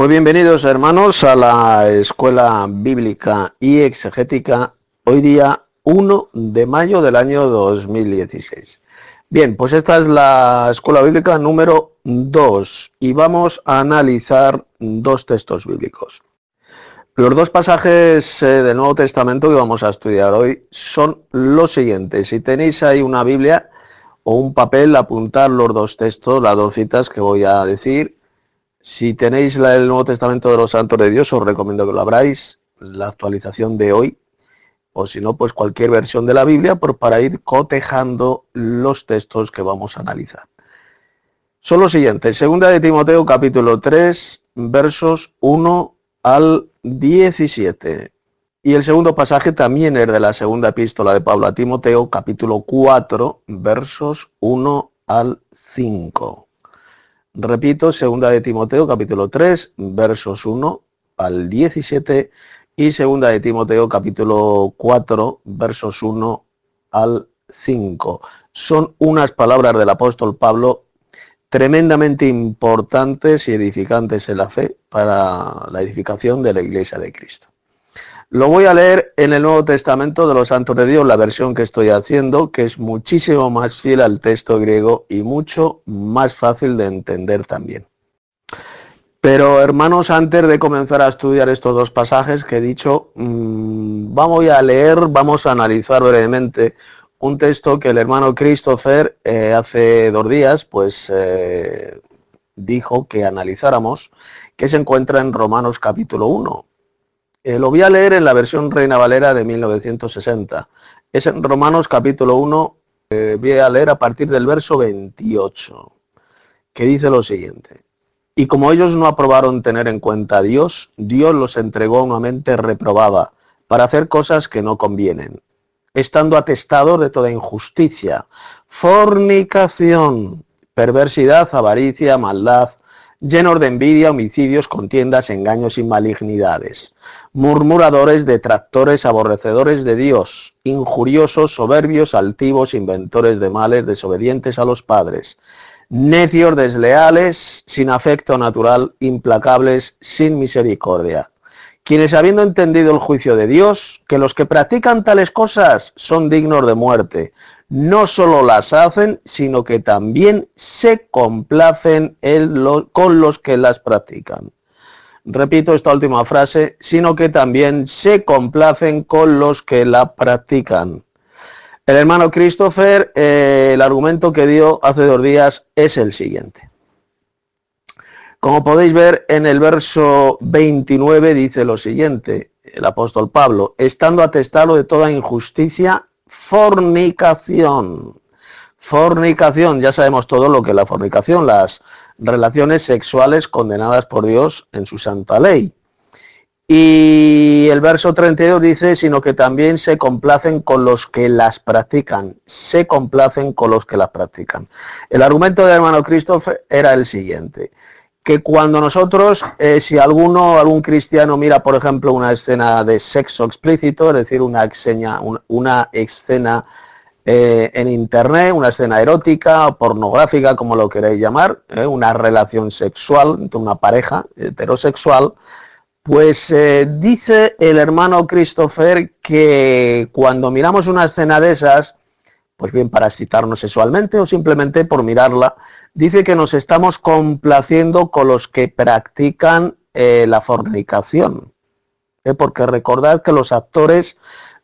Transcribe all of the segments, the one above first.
Muy bienvenidos hermanos a la Escuela Bíblica y Exegética, hoy día 1 de mayo del año 2016. Bien, pues esta es la Escuela Bíblica número 2 y vamos a analizar dos textos bíblicos. Los dos pasajes eh, del Nuevo Testamento que vamos a estudiar hoy son los siguientes. Si tenéis ahí una Biblia o un papel, apuntar los dos textos, las dos citas que voy a decir si tenéis el Nuevo Testamento de los Santos de Dios, os recomiendo que lo abráis, la actualización de hoy, o si no, pues cualquier versión de la Biblia, por, para ir cotejando los textos que vamos a analizar. Son los siguientes, segunda de Timoteo capítulo 3, versos 1 al 17. Y el segundo pasaje también es de la segunda epístola de Pablo a Timoteo, capítulo 4, versos 1 al 5. Repito, segunda de Timoteo, capítulo 3, versos 1 al 17 y segunda de Timoteo, capítulo 4, versos 1 al 5. Son unas palabras del apóstol Pablo tremendamente importantes y edificantes en la fe para la edificación de la iglesia de Cristo. Lo voy a leer en el Nuevo Testamento de los Santos de Dios, la versión que estoy haciendo, que es muchísimo más fiel al texto griego y mucho más fácil de entender también. Pero hermanos, antes de comenzar a estudiar estos dos pasajes que he dicho, mm, vamos a leer, vamos a analizar brevemente un texto que el hermano Christopher eh, hace dos días, pues eh, dijo que analizáramos, que se encuentra en Romanos capítulo 1. Eh, lo voy a leer en la versión Reina Valera de 1960. Es en Romanos capítulo 1, eh, voy a leer a partir del verso 28, que dice lo siguiente. Y como ellos no aprobaron tener en cuenta a Dios, Dios los entregó a una mente reprobada para hacer cosas que no convienen, estando atestados de toda injusticia, fornicación, perversidad, avaricia, maldad, llenos de envidia, homicidios, contiendas, engaños y malignidades, murmuradores, detractores, aborrecedores de Dios, injuriosos, soberbios, altivos, inventores de males, desobedientes a los padres, necios, desleales, sin afecto natural, implacables, sin misericordia. Quienes habiendo entendido el juicio de Dios, que los que practican tales cosas son dignos de muerte, no solo las hacen, sino que también se complacen con los que las practican. Repito esta última frase, sino que también se complacen con los que la practican. El hermano Christopher, eh, el argumento que dio hace dos días es el siguiente. Como podéis ver en el verso 29 dice lo siguiente, el apóstol Pablo, estando atestado de toda injusticia fornicación. Fornicación, ya sabemos todo lo que es la fornicación, las relaciones sexuales condenadas por Dios en su santa ley. Y el verso 32 dice, sino que también se complacen con los que las practican, se complacen con los que las practican. El argumento del hermano Christopher era el siguiente, que cuando nosotros, eh, si alguno, algún cristiano mira, por ejemplo, una escena de sexo explícito, es decir, una, escena, una escena eh, en internet, una escena erótica, pornográfica, como lo queréis llamar, eh, una relación sexual entre una pareja heterosexual, pues dice el hermano Christopher que cuando miramos una escena de esas, pues bien para excitarnos sexualmente o simplemente por mirarla, dice que nos estamos complaciendo con los que practican eh, la fornicación. ¿eh? Porque recordad que los actores,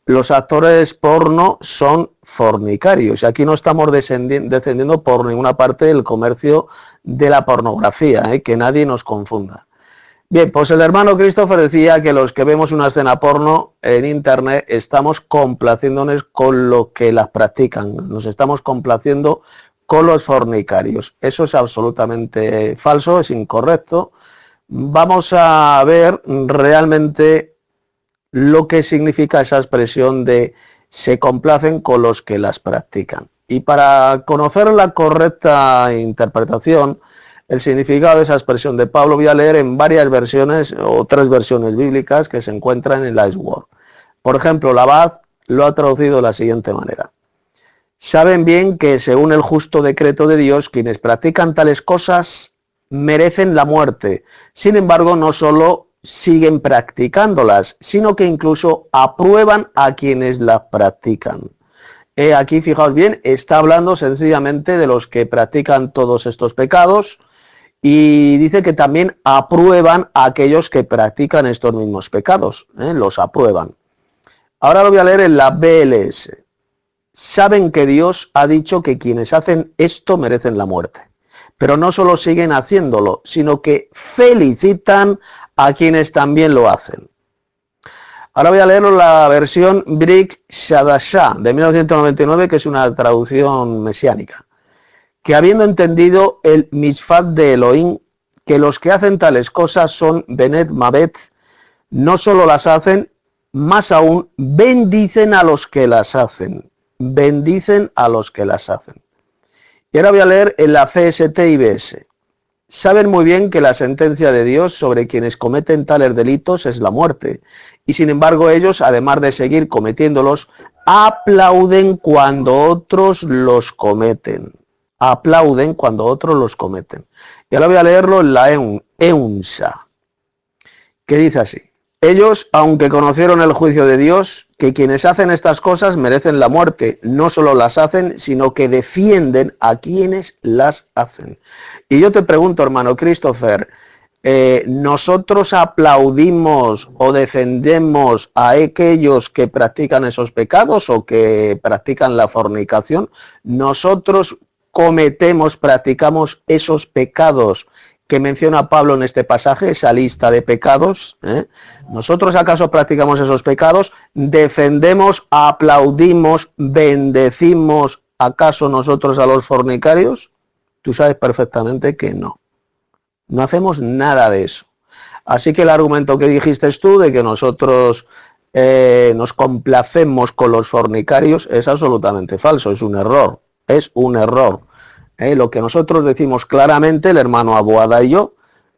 los actores porno son fornicarios. Aquí no estamos descendiendo por ninguna parte del comercio de la pornografía, ¿eh? que nadie nos confunda. Bien, pues el hermano Christopher decía que los que vemos una escena porno en internet estamos complaciéndonos con lo que las practican, nos estamos complaciendo con los fornicarios. Eso es absolutamente falso, es incorrecto. Vamos a ver realmente lo que significa esa expresión de se complacen con los que las practican. Y para conocer la correcta interpretación, el significado de esa expresión de Pablo voy a leer en varias versiones o tres versiones bíblicas que se encuentran en la Word. Por ejemplo, la Abad lo ha traducido de la siguiente manera. Saben bien que según el justo decreto de Dios, quienes practican tales cosas merecen la muerte. Sin embargo, no solo siguen practicándolas, sino que incluso aprueban a quienes las practican. aquí, fijaos bien, está hablando sencillamente de los que practican todos estos pecados y dice que también aprueban a aquellos que practican estos mismos pecados, ¿eh? los aprueban. Ahora lo voy a leer en la BLS. Saben que Dios ha dicho que quienes hacen esto merecen la muerte. Pero no solo siguen haciéndolo, sino que felicitan a quienes también lo hacen. Ahora voy a leer la versión Brik Shadashah de 1999, que es una traducción mesiánica. Que habiendo entendido el Mishfat de Elohim, que los que hacen tales cosas son Benet Mabet, no solo las hacen, más aún bendicen a los que las hacen. Bendicen a los que las hacen. Y ahora voy a leer en la CST IBS. Saben muy bien que la sentencia de Dios sobre quienes cometen tales delitos es la muerte. Y sin embargo ellos, además de seguir cometiéndolos, aplauden cuando otros los cometen. Aplauden cuando otros los cometen. Y ahora voy a leerlo en la EUNSA, que dice así. Ellos, aunque conocieron el juicio de Dios, que quienes hacen estas cosas merecen la muerte, no solo las hacen, sino que defienden a quienes las hacen. Y yo te pregunto, hermano Christopher, eh, ¿nosotros aplaudimos o defendemos a aquellos que practican esos pecados o que practican la fornicación? ¿Nosotros cometemos, practicamos esos pecados que menciona Pablo en este pasaje, esa lista de pecados. ¿eh? ¿Nosotros acaso practicamos esos pecados? ¿Defendemos, aplaudimos, bendecimos acaso nosotros a los fornicarios? Tú sabes perfectamente que no. No hacemos nada de eso. Así que el argumento que dijiste tú de que nosotros eh, nos complacemos con los fornicarios es absolutamente falso, es un error, es un error. ¿eh? lo que nosotros decimos claramente, el hermano Aboada y yo,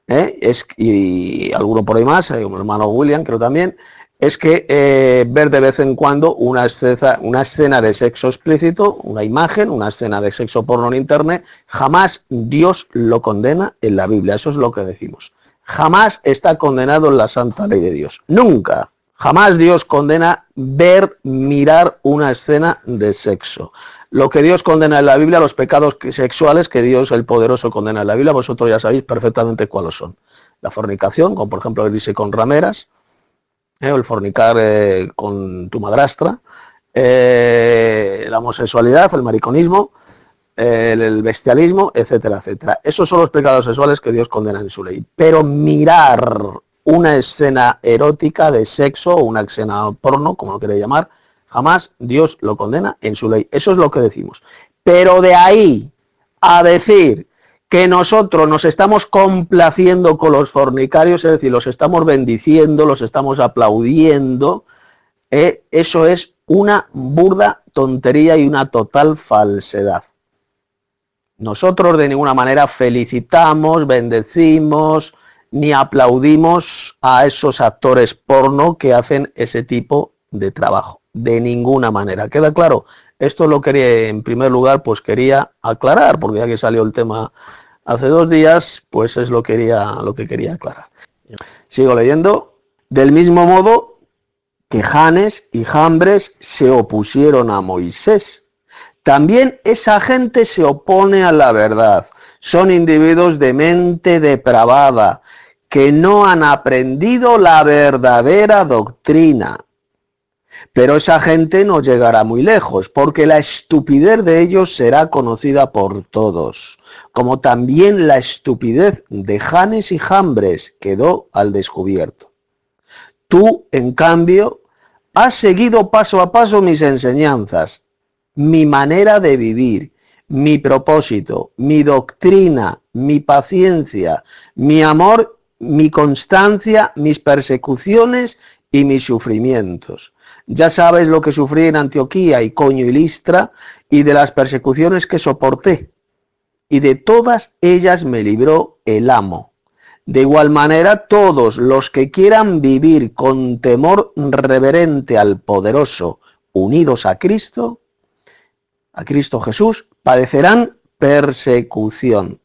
¿eh? es, y alguno por ahí más, el hermano William creo también, es que eh, ver de vez en cuando una escena, una escena de sexo explícito, una imagen, una escena de sexo porno en internet, jamás Dios lo condena en la Biblia, eso es lo que decimos. Jamás está condenado en la santa ley de Dios. Nunca. Jamás Dios condena ver, mirar una escena de sexo lo que Dios condena en la Biblia, los pecados sexuales que Dios el poderoso condena en la Biblia, vosotros ya sabéis perfectamente cuáles son. La fornicación, como por ejemplo dice con rameras, eh, o el fornicar eh, con tu madrastra, eh, la homosexualidad, el mariconismo, el bestialismo, etcétera, etcétera. Esos son los pecados sexuales que Dios condena en su ley. Pero mirar una escena erótica de sexo o una escena porno, como lo quiere llamar, Jamás Dios lo condena en su ley. Eso es lo que decimos. Pero de ahí a decir que nosotros nos estamos complaciendo con los fornicarios, es decir, los estamos bendiciendo, los estamos aplaudiendo, eh, eso es una burda tontería y una total falsedad. Nosotros de ninguna manera felicitamos, bendecimos, ni aplaudimos a esos actores porno que hacen ese tipo de trabajo de ninguna manera. ¿Queda claro? Esto lo quería, en primer lugar, pues quería aclarar, porque ya que salió el tema hace dos días, pues es lo, quería, lo que quería aclarar. Sigo leyendo. Del mismo modo que Janes y Jambres se opusieron a Moisés. También esa gente se opone a la verdad. Son individuos de mente depravada, que no han aprendido la verdadera doctrina pero esa gente no llegará muy lejos, porque la estupidez de ellos será conocida por todos, como también la estupidez de Janes y Jambres quedó al descubierto. Tú, en cambio, has seguido paso a paso mis enseñanzas, mi manera de vivir, mi propósito, mi doctrina, mi paciencia, mi amor, mi constancia, mis persecuciones y mis sufrimientos ya sabes lo que sufrí en Antioquía, y Coño y Listra, y de las persecuciones que soporté. Y de todas ellas me libró el amo. De igual manera, todos los que quieran vivir con temor reverente al poderoso, unidos a Cristo, a Cristo Jesús, padecerán persecución.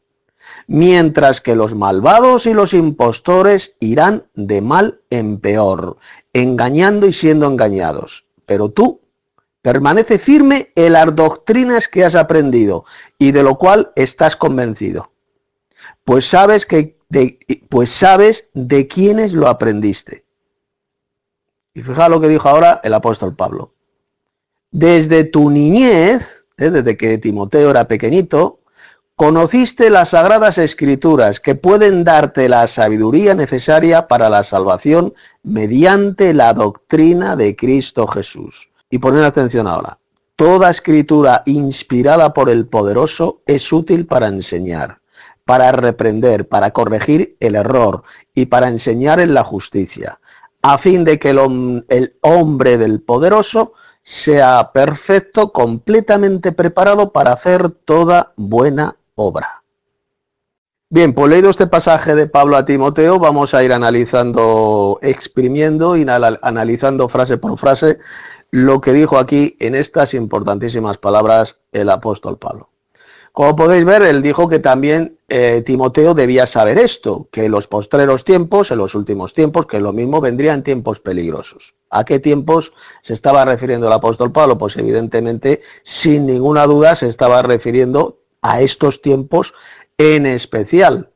Mientras que los malvados y los impostores irán de mal en peor, engañando y siendo engañados. Pero tú permanece firme en las doctrinas que has aprendido y de lo cual estás convencido. Pues sabes que de, pues sabes de quiénes lo aprendiste. Y fija lo que dijo ahora el apóstol Pablo. Desde tu niñez, ¿eh? desde que Timoteo era pequeñito, conociste las sagradas escrituras que pueden darte la sabiduría necesaria para la salvación mediante la doctrina de Cristo Jesús. Y poner atención ahora. Toda escritura inspirada por el poderoso es útil para enseñar, para reprender, para corregir el error y para enseñar en la justicia, a fin de que el, el hombre del poderoso sea perfecto, completamente preparado para hacer toda buena obra. Bien, pues leído este pasaje de Pablo a Timoteo, vamos a ir analizando, exprimiendo y analizando frase por frase lo que dijo aquí en estas importantísimas palabras el apóstol Pablo. Como podéis ver, él dijo que también eh, Timoteo debía saber esto, que en los postreros tiempos, en los últimos tiempos, que lo mismo vendrían tiempos peligrosos. ¿A qué tiempos se estaba refiriendo el apóstol Pablo? Pues evidentemente, sin ninguna duda, se estaba refiriendo a estos tiempos en especial.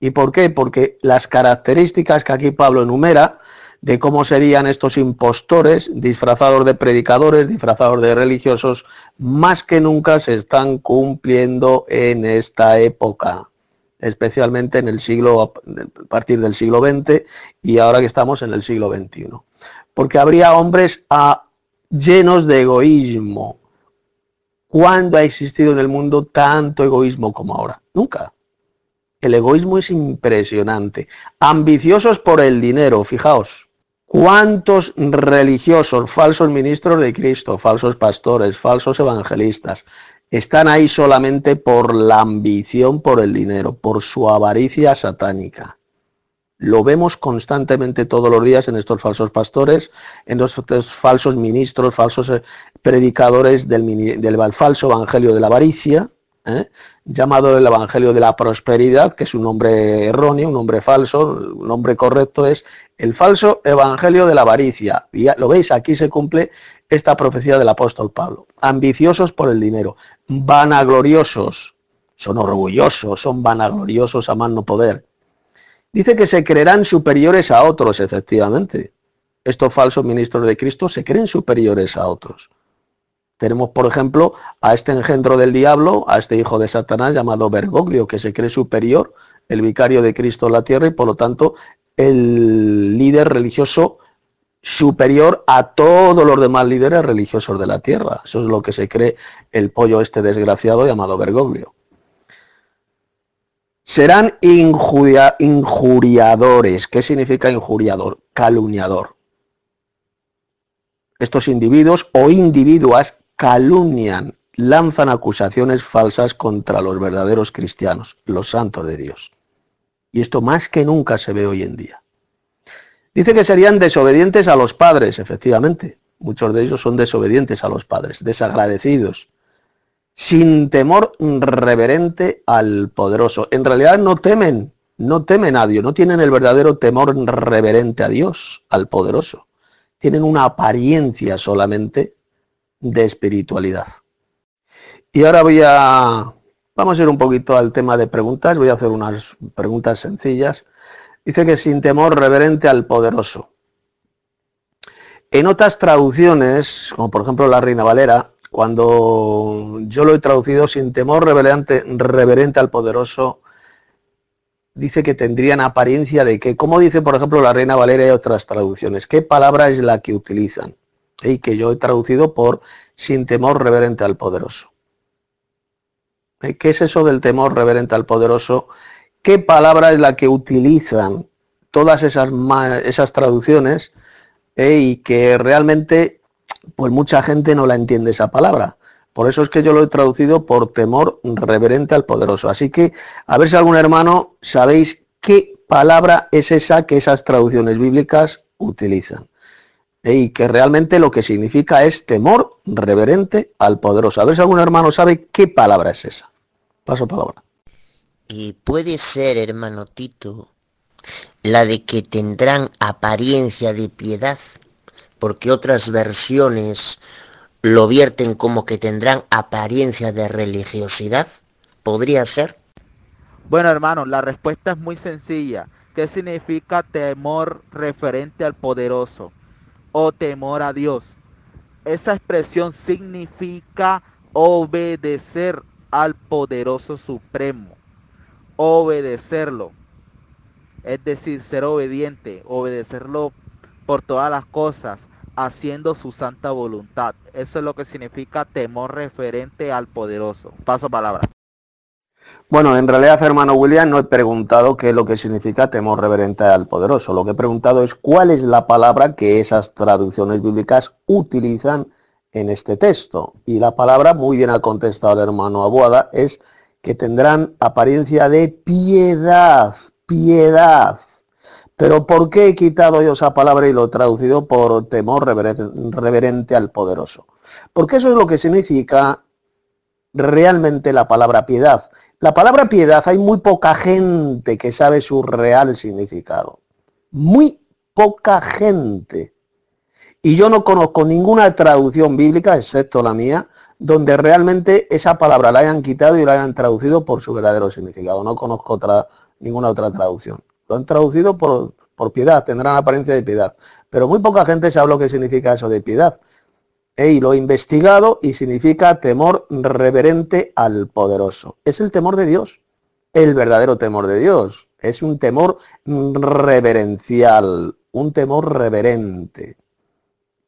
¿Y por qué? Porque las características que aquí Pablo enumera de cómo serían estos impostores disfrazados de predicadores, disfrazados de religiosos, más que nunca se están cumpliendo en esta época, especialmente en el siglo, a partir del siglo XX y ahora que estamos en el siglo XXI. Porque habría hombres a, llenos de egoísmo. ¿Cuándo ha existido en el mundo tanto egoísmo como ahora? Nunca. El egoísmo es impresionante. Ambiciosos por el dinero, fijaos. ¿Cuántos religiosos, falsos ministros de Cristo, falsos pastores, falsos evangelistas, están ahí solamente por la ambición por el dinero, por su avaricia satánica? Lo vemos constantemente todos los días en estos falsos pastores, en estos falsos ministros, falsos eh, predicadores del, falso evangelio de la avaricia, ¿eh? llamado el Evangelio de la Prosperidad, que es un nombre erróneo, un nombre falso, un nombre correcto es el falso Evangelio de la Avaricia. Y ya, lo veis, aquí se cumple esta profecía del apóstol Pablo. Ambiciosos por el dinero, vanagloriosos, son orgullosos, son vanagloriosos a más no poder. Dice que se creerán superiores a otros, efectivamente. Estos falsos ministros de Cristo se creen superiores a otros. Tenemos, por ejemplo, a este engendro del diablo, a este hijo de Satanás llamado Bergoglio, que se cree superior, el vicario de Cristo en la tierra y por lo tanto el líder religioso superior a todos los demás líderes religiosos de la tierra. Eso es lo que se cree el pollo este desgraciado llamado Bergoglio. Serán injuriadores. ¿Qué significa injuriador? Calumniador. Estos individuos o individuas calumnian, lanzan acusaciones falsas contra los verdaderos cristianos, los santos de Dios. Y esto más que nunca se ve hoy en día. Dice que serían desobedientes a los padres, efectivamente. Muchos de ellos son desobedientes a los padres, desagradecidos, sin temor reverente al poderoso. En realidad no temen, no temen a Dios, no tienen el verdadero temor reverente a Dios, al poderoso. Tienen una apariencia solamente de espiritualidad. Y ahora voy a, vamos a ir un poquito al tema de preguntas, voy a hacer unas preguntas sencillas. Dice que sin temor reverente al poderoso. En otras traducciones, como por ejemplo la Reina Valera, cuando yo lo he traducido sin temor reverente, reverente al poderoso, dice que tendrían apariencia de que, como dice por ejemplo la Reina Valera y otras traducciones, ¿qué palabra es la que utilizan? y que yo he traducido por sin temor reverente al poderoso. ¿Eh? ¿Qué es eso del temor reverente al poderoso? ¿Qué palabra es la que utilizan todas esas, esas traducciones ¿Eh? y que realmente pues mucha gente no la entiende esa palabra? Por eso es que yo lo he traducido por temor reverente al poderoso. Así que a ver si algún hermano sabéis qué palabra es esa que esas traducciones bíblicas utilizan y que realmente lo que significa es temor reverente al poderoso. A ver si algún hermano sabe qué palabra es esa. Paso palabra. Y puede ser, hermano Tito, la de que tendrán apariencia de piedad, porque otras versiones lo vierten como que tendrán apariencia de religiosidad. ¿Podría ser? Bueno, hermano, la respuesta es muy sencilla. ¿Qué significa temor referente al poderoso o temor a Dios? Esa expresión significa obedecer al poderoso supremo. Obedecerlo. Es decir, ser obediente, obedecerlo por todas las cosas, haciendo su santa voluntad. Eso es lo que significa temor referente al poderoso. Paso palabra. Bueno, en realidad, hermano William, no he preguntado qué es lo que significa temor reverente al poderoso. Lo que he preguntado es cuál es la palabra que esas traducciones bíblicas utilizan en este texto. Y la palabra, muy bien ha contestado el hermano Abuada, es que tendrán apariencia de piedad, piedad. Pero ¿por qué he quitado yo esa palabra y lo he traducido por temor reverente al poderoso? Porque eso es lo que significa realmente la palabra piedad. La palabra piedad hay muy poca gente que sabe su real significado. Muy poca gente. Y yo no conozco ninguna traducción bíblica, excepto la mía, donde realmente esa palabra la hayan quitado y la hayan traducido por su verdadero significado. No conozco otra, ninguna otra traducción. Lo han traducido por, piedad, tendrán apariencia de piedad. Pero muy poca gente sabe lo que significa eso de piedad y lo he investigado y significa temor reverente al poderoso. Es el temor de Dios, el verdadero temor de Dios. Es un temor reverencial, un temor reverente.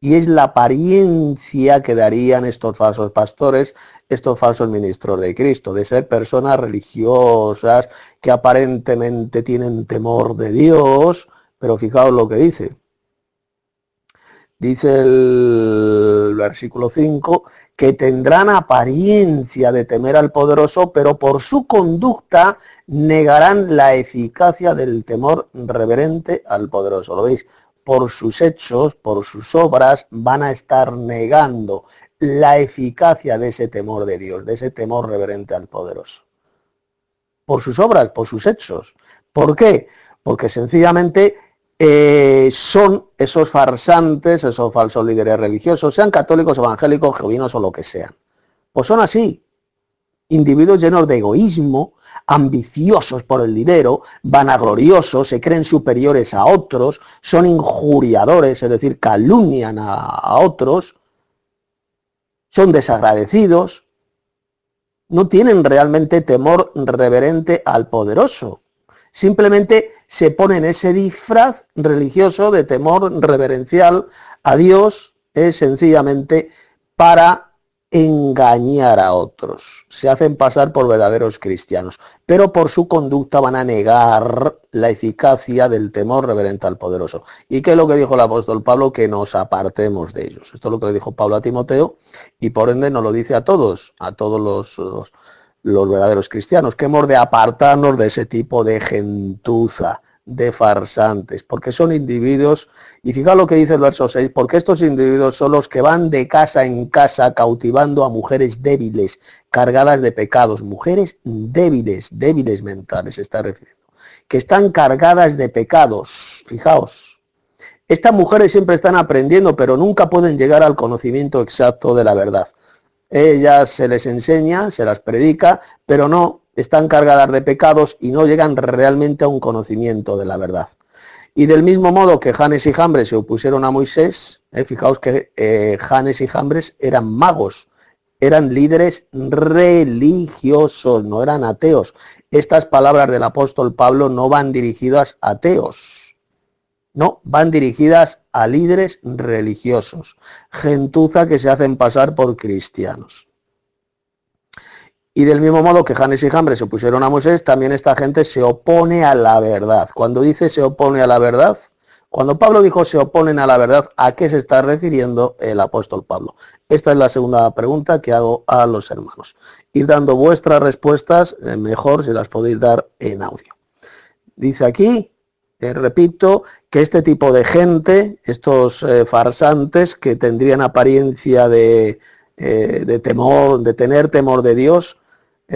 Y es la apariencia que darían estos falsos pastores, estos falsos ministros de Cristo, de ser personas religiosas que aparentemente tienen temor de Dios, pero fijaos lo que dice, dice el versículo 5, que tendrán apariencia de temer al poderoso, pero por su conducta negarán la eficacia del temor reverente al poderoso. ¿Lo veis? Por sus hechos, por sus obras, van a estar negando la eficacia de ese temor de Dios, de ese temor reverente al poderoso. Por sus obras, por sus hechos. ¿Por qué? Porque sencillamente eh, son esos farsantes, esos falsos líderes religiosos, sean católicos, evangélicos, jevinos o lo que sean. Pues son así, individuos llenos de egoísmo, ambiciosos por el dinero, vanagloriosos, se creen superiores a otros, son injuriadores, es decir, calumnian a otros, son desagradecidos, no tienen realmente temor reverente al poderoso. Simplemente se ponen ese disfraz religioso de temor reverencial a Dios, es sencillamente para engañar a otros. Se hacen pasar por verdaderos cristianos, pero por su conducta van a negar la eficacia del temor reverente al poderoso. ¿Y qué es lo que dijo el apóstol Pablo? Que nos apartemos de ellos. Esto es lo que le dijo Pablo a Timoteo y por ende nos lo dice a todos, a todos los los verdaderos cristianos, que hemos de apartarnos de ese tipo de gentuza, de farsantes, porque son individuos, y fijaos lo que dice el verso 6, porque estos individuos son los que van de casa en casa cautivando a mujeres débiles, cargadas de pecados, mujeres débiles, débiles mentales, está refiriendo, que están cargadas de pecados, fijaos. Estas mujeres siempre están aprendiendo, pero nunca pueden llegar al conocimiento exacto de la verdad. Ellas se les enseña, se las predica, pero no están cargadas de pecados y no llegan realmente a un conocimiento de la verdad. Y del mismo modo que Janes y Jambres se opusieron a Moisés, eh, fijaos que eh, Janes y Jambres eran magos, eran líderes religiosos, no eran ateos. Estas palabras del apóstol Pablo no van dirigidas a ateos, no, van dirigidas a líderes religiosos, gentuza que se hacen pasar por cristianos. Y del mismo modo que Janes y Jambres se opusieron a Moisés, también esta gente se opone a la verdad. Cuando dice se opone a la verdad, cuando Pablo dijo se oponen a la verdad, ¿a qué se está refiriendo el apóstol Pablo? Esta es la segunda pregunta que hago a los hermanos. Ir dando vuestras respuestas, eh, mejor si las podéis dar en audio. Dice aquí, repito, que este tipo de gente, estos eh, farsantes que tendrían apariencia de, eh, de, temor, de tener temor de Dios,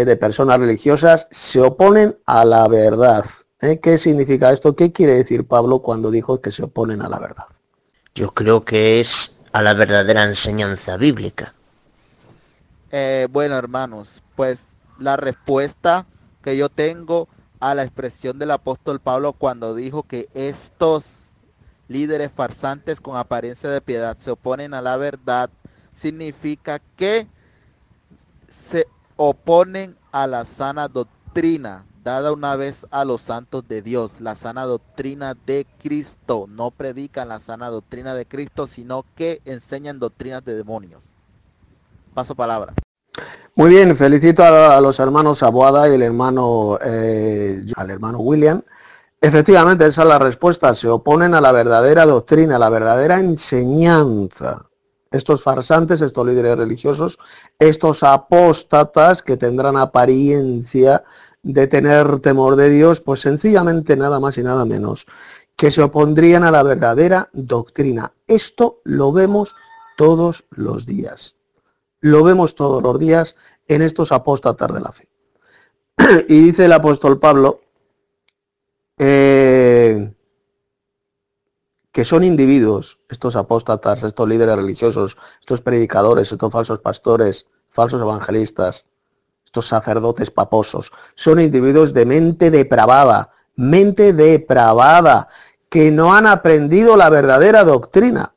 de personas religiosas se oponen a la verdad. ¿Eh? ¿Qué significa esto? ¿Qué quiere decir Pablo cuando dijo que se oponen a la verdad? Yo creo que es a la verdadera enseñanza bíblica. Eh, bueno, hermanos, pues la respuesta que yo tengo a la expresión del apóstol Pablo cuando dijo que estos líderes farsantes con apariencia de piedad se oponen a la verdad, significa que oponen a la sana doctrina dada una vez a los santos de Dios, la sana doctrina de Cristo. No predican la sana doctrina de Cristo, sino que enseñan doctrinas de demonios. Paso palabra. Muy bien, felicito a, los hermanos Aboada y el hermano, eh, al hermano William. Efectivamente, esa es la respuesta. Se oponen a la verdadera doctrina, a la verdadera enseñanza. Estos farsantes, estos líderes religiosos, estos apóstatas que tendrán apariencia de tener temor de Dios, pues sencillamente nada más y nada menos que se opondrían a la verdadera doctrina. Esto lo vemos todos los días. Lo vemos todos los días en estos apóstatas de la fe. y dice el apóstol Pablo eh, que son individuos, estos apóstatas, estos líderes religiosos, estos predicadores, estos falsos pastores, falsos evangelistas, estos sacerdotes paposos, son individuos de mente depravada, mente depravada, que no han aprendido la verdadera doctrina.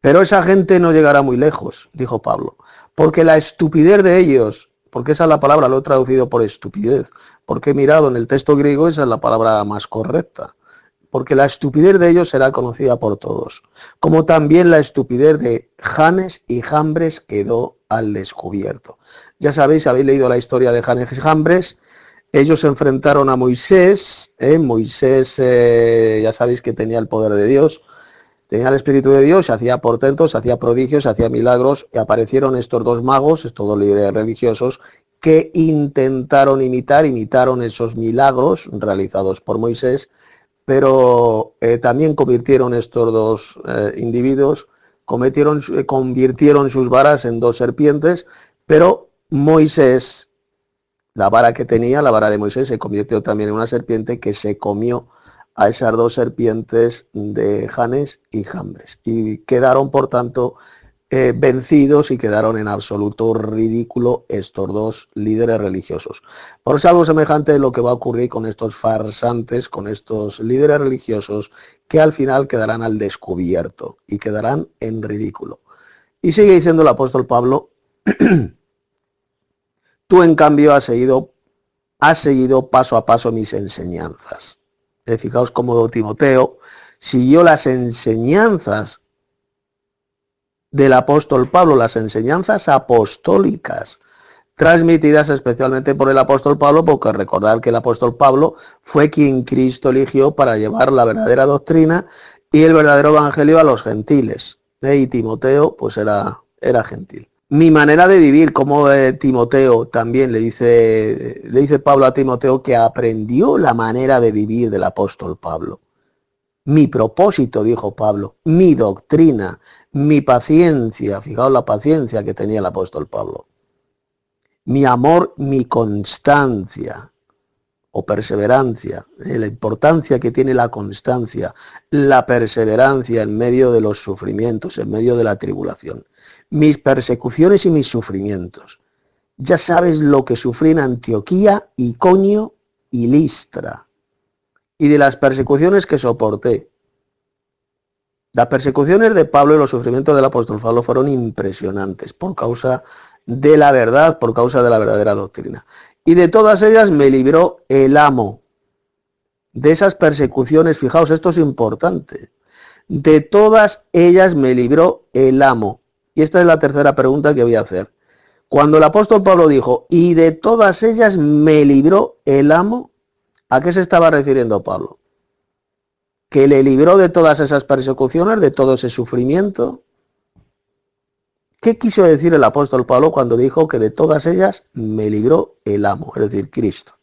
Pero esa gente no llegará muy lejos, dijo Pablo, porque la estupidez de ellos, porque esa es la palabra, lo he traducido por estupidez, porque he mirado en el texto griego, esa es la palabra más correcta, porque la estupidez de ellos será conocida por todos, como también la estupidez de Janes y Jambres quedó al descubierto. Ya sabéis, habéis leído la historia de Janes y Jambres, ellos se enfrentaron a Moisés, ¿eh? Moisés eh, ya sabéis que tenía el poder de Dios, Tenía el Espíritu de Dios, hacía portentos, hacía prodigios, hacía milagros y aparecieron estos dos magos, estos dos líderes religiosos, que intentaron imitar, imitaron esos milagros realizados por Moisés, pero eh, también convirtieron estos dos eh, individuos, cometieron, eh, convirtieron sus varas en dos serpientes, pero Moisés, la vara que tenía, la vara de Moisés, se convirtió también en una serpiente que se comió a esas dos serpientes de Janes y Jambres. Y quedaron, por tanto, eh, vencidos y quedaron en absoluto ridículo estos dos líderes religiosos. Por eso algo semejante de lo que va a ocurrir con estos farsantes, con estos líderes religiosos, que al final quedarán al descubierto y quedarán en ridículo. Y sigue diciendo el apóstol Pablo, tú en cambio has seguido, seguido paso a paso mis enseñanzas eh, fijaos cómo Timoteo siguió las enseñanzas del apóstol Pablo, las enseñanzas apostólicas, transmitidas especialmente por el apóstol Pablo, porque recordar que el apóstol Pablo fue quien Cristo eligió para llevar la verdadera doctrina y el verdadero evangelio a los gentiles. Eh, y Timoteo pues era, era gentil mi manera de vivir, como Timoteo también le dice, le dice Pablo a Timoteo que aprendió la manera de vivir del apóstol Pablo. Mi propósito, dijo Pablo, mi doctrina, mi paciencia, fijaos la paciencia que tenía el apóstol Pablo. Mi amor, mi constancia o perseverancia, eh, la importancia que tiene la constancia, la perseverancia en medio de los sufrimientos, en medio de la tribulación mis persecuciones y mis sufrimientos. Ya sabes lo que sufrí en Antioquía, Iconio y Listra, y de las persecuciones que soporté. Las persecuciones de Pablo y los sufrimientos del apóstol Pablo fueron impresionantes por causa de la verdad, por causa de la verdadera doctrina. Y de todas ellas me libró el amo. De esas persecuciones, fijaos, esto es importante. De todas ellas me libró el amo. Y esta es la tercera pregunta que voy a hacer. Cuando el apóstol Pablo dijo, y de todas ellas me libró el amo, ¿a qué se estaba refiriendo Pablo? ¿Que le libró de todas esas persecuciones, de todo ese sufrimiento? ¿Qué quiso decir el apóstol Pablo cuando dijo que de todas ellas me libró el amo, es decir, Cristo?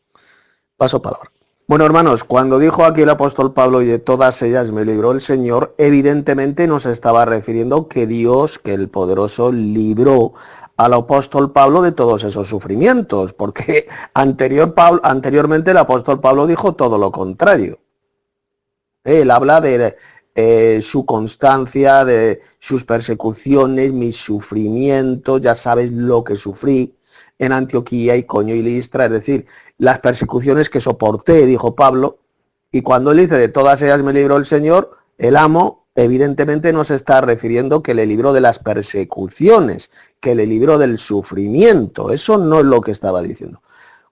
Paso palabra. Bueno, hermanos, cuando dijo aquí el apóstol Pablo y de todas ellas me libró el Señor, evidentemente nos estaba refiriendo que Dios, que el poderoso, libró al apóstol Pablo de todos esos sufrimientos, porque anteriormente el apóstol Pablo dijo todo lo contrario. Él habla de eh, su constancia, de sus persecuciones, mis sufrimientos, ya sabes lo que sufrí en Antioquía, y Coño y Listra, es decir, las persecuciones que soporté, dijo Pablo, y cuando él dice de todas ellas me libró el Señor, el amo evidentemente no se está refiriendo que le libró de las persecuciones, que le libró del sufrimiento. Eso no es lo que estaba diciendo.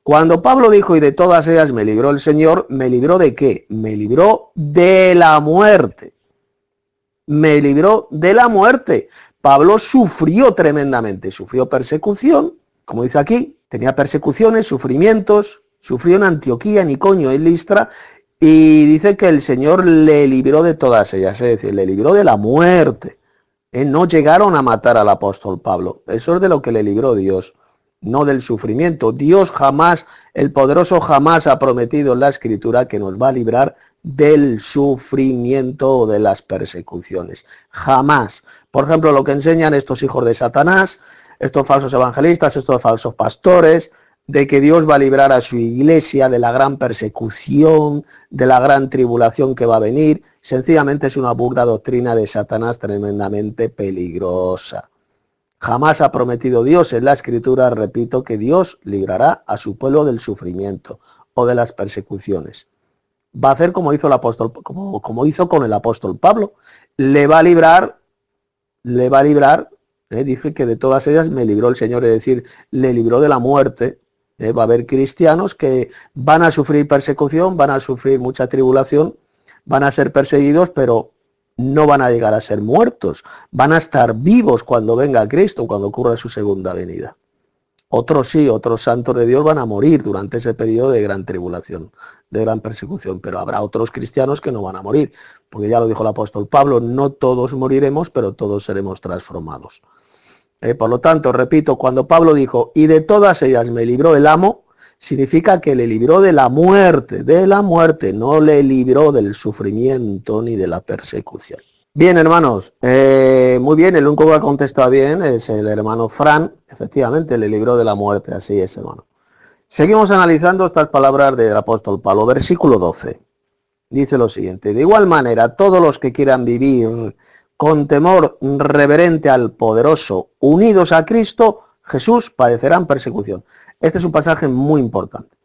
Cuando Pablo dijo, y de todas ellas me libró el Señor, ¿me libró de qué? Me libró de la muerte. Me libró de la muerte. Pablo sufrió tremendamente, sufrió persecución, como dice aquí, tenía persecuciones, sufrimientos, sufrió en Antioquía, en Iconio, en Listra, y dice que el Señor le libró de todas ellas, es decir, le libró de la muerte. Eh, no llegaron a matar al apóstol Pablo. Eso es de lo que le libró Dios, no del sufrimiento. Dios jamás, el poderoso jamás ha prometido en la escritura que nos va a librar del sufrimiento o de las persecuciones. Jamás. Por ejemplo, lo que enseñan estos hijos de Satanás, estos falsos evangelistas, estos falsos pastores, de que Dios va a librar a su iglesia de la gran persecución, de la gran tribulación que va a venir, sencillamente es una burda doctrina de Satanás tremendamente peligrosa. Jamás ha prometido Dios en la escritura, repito, que Dios librará a su pueblo del sufrimiento o de las persecuciones. Va a hacer como hizo el apóstol, como, hizo con el apóstol Pablo. Le va a librar, le va a librar eh, dije que de todas ellas me libró el Señor, es decir, le libró de la muerte. Eh, va a haber cristianos que van a sufrir persecución, van a sufrir mucha tribulación, van a ser perseguidos, pero no van a llegar a ser muertos. Van a estar vivos cuando venga Cristo, cuando ocurra su segunda venida. Otros sí, otros santos de Dios van a morir durante ese periodo de gran tribulación, de gran persecución, pero habrá otros cristianos que no van a morir, porque ya lo dijo el apóstol Pablo, no todos moriremos, pero todos seremos transformados. Eh, por lo tanto, repito, cuando Pablo dijo, y de todas ellas me libró el amo, significa que le libró de la muerte, de la muerte, no le libró del sufrimiento ni de la persecución. Bien, hermanos, eh, muy bien, el único que ha contestado bien es el hermano Fran, efectivamente le libró de la muerte, así es, hermano. Seguimos analizando estas palabras del apóstol Pablo, versículo 12. Dice lo siguiente, de igual manera, todos los que quieran vivir con temor reverente al poderoso, unidos a Cristo, Jesús padecerán persecución. Este es un pasaje muy importante.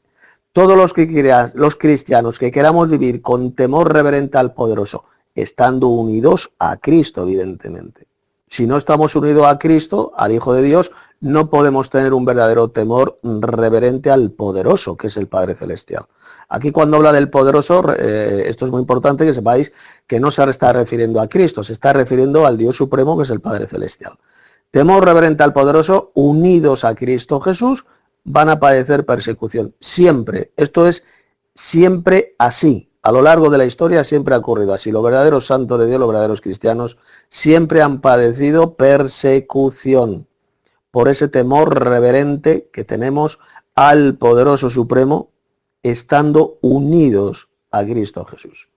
Todos los, que los cristianos que queramos vivir con temor reverente al poderoso, estando unidos a Cristo, evidentemente. Si no estamos unidos a Cristo, al Hijo de Dios, no podemos tener un verdadero temor reverente al poderoso, que es el Padre Celestial. Aquí cuando habla del poderoso, eh, esto es muy importante que sepáis que no se está refiriendo a Cristo, se está refiriendo al Dios Supremo que es el Padre Celestial. Temor reverente al poderoso, unidos a Cristo Jesús, van a padecer persecución. Siempre. Esto es siempre así. A lo largo de la historia siempre ha ocurrido así. Los verdaderos santos de Dios, los verdaderos cristianos, siempre han padecido persecución por ese temor reverente que tenemos al poderoso supremo estando unidos a Cristo Jesús.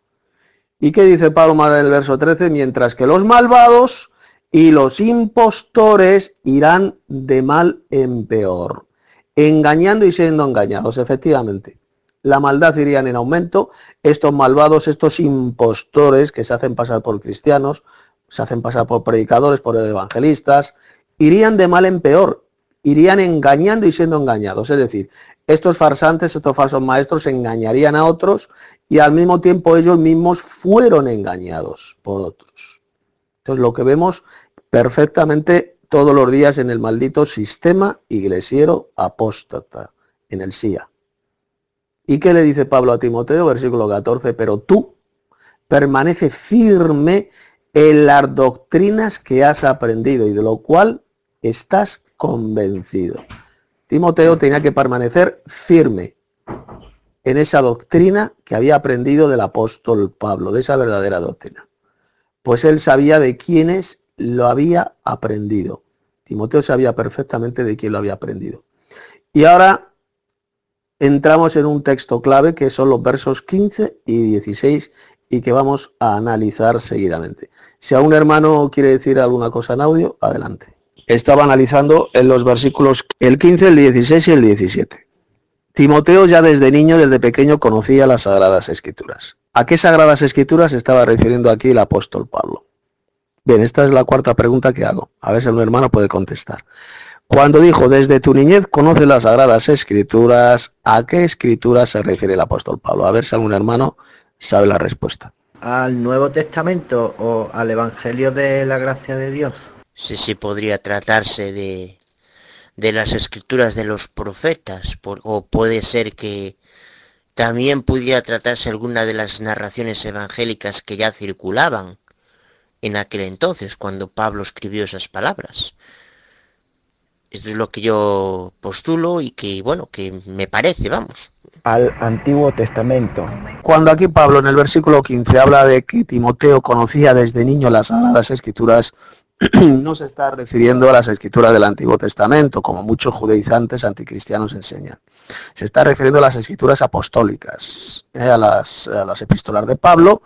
¿Y qué dice Pablo en el verso 13? Mientras que los malvados y los impostores irán de mal en peor, engañando y siendo engañados, efectivamente. La maldad iría en aumento, estos malvados, estos impostores que se hacen pasar por cristianos, se hacen pasar por predicadores, por evangelistas, irían de mal en peor, irían engañando y siendo engañados. Es decir, estos farsantes, estos falsos maestros engañarían a otros y al mismo tiempo ellos mismos fueron engañados por otros. Entonces lo que vemos perfectamente todos los días en el maldito sistema iglesiero apóstata, en el SIA. ¿Y qué le dice Pablo a Timoteo? Versículo 14, pero tú permanece firme en las doctrinas que has aprendido y de lo cual estás convencido. Timoteo tenía que permanecer firme en esa doctrina que había aprendido del apóstol Pablo, de esa verdadera doctrina. Pues él sabía de quiénes lo había aprendido. Timoteo sabía perfectamente de quién lo había aprendido. Y ahora entramos en un texto clave que son los versos 15 y 16 y que vamos a analizar seguidamente. Si a un hermano quiere decir alguna cosa en audio, adelante. estaba analizando en los versículos el 15, el 16 y el 17. Timoteo ya desde niño, desde pequeño, conocía las Sagradas Escrituras. ¿A qué Sagradas Escrituras estaba refiriendo aquí el apóstol Pablo? Bien, esta es la cuarta pregunta que hago. A ver si algún hermano puede contestar. Cuando dijo, desde tu niñez conoce las Sagradas Escrituras, ¿a qué escrituras se refiere el apóstol Pablo? A ver si algún hermano sabe la respuesta. ¿Al Nuevo Testamento o al Evangelio de la Gracia de Dios? Sí, sí, podría tratarse de, de las escrituras de los profetas, o puede ser que también pudiera tratarse alguna de las narraciones evangélicas que ya circulaban en aquel entonces, cuando Pablo escribió esas palabras. Esto es lo que yo postulo y que, bueno, que me parece, vamos. Al Antiguo Testamento. Cuando aquí Pablo en el versículo 15 habla de que Timoteo conocía desde niño las Sagradas Escrituras, no se está refiriendo a las escrituras del Antiguo Testamento, como muchos judaizantes anticristianos enseñan. Se está refiriendo a las escrituras apostólicas, eh, a, las, a las epístolas de Pablo.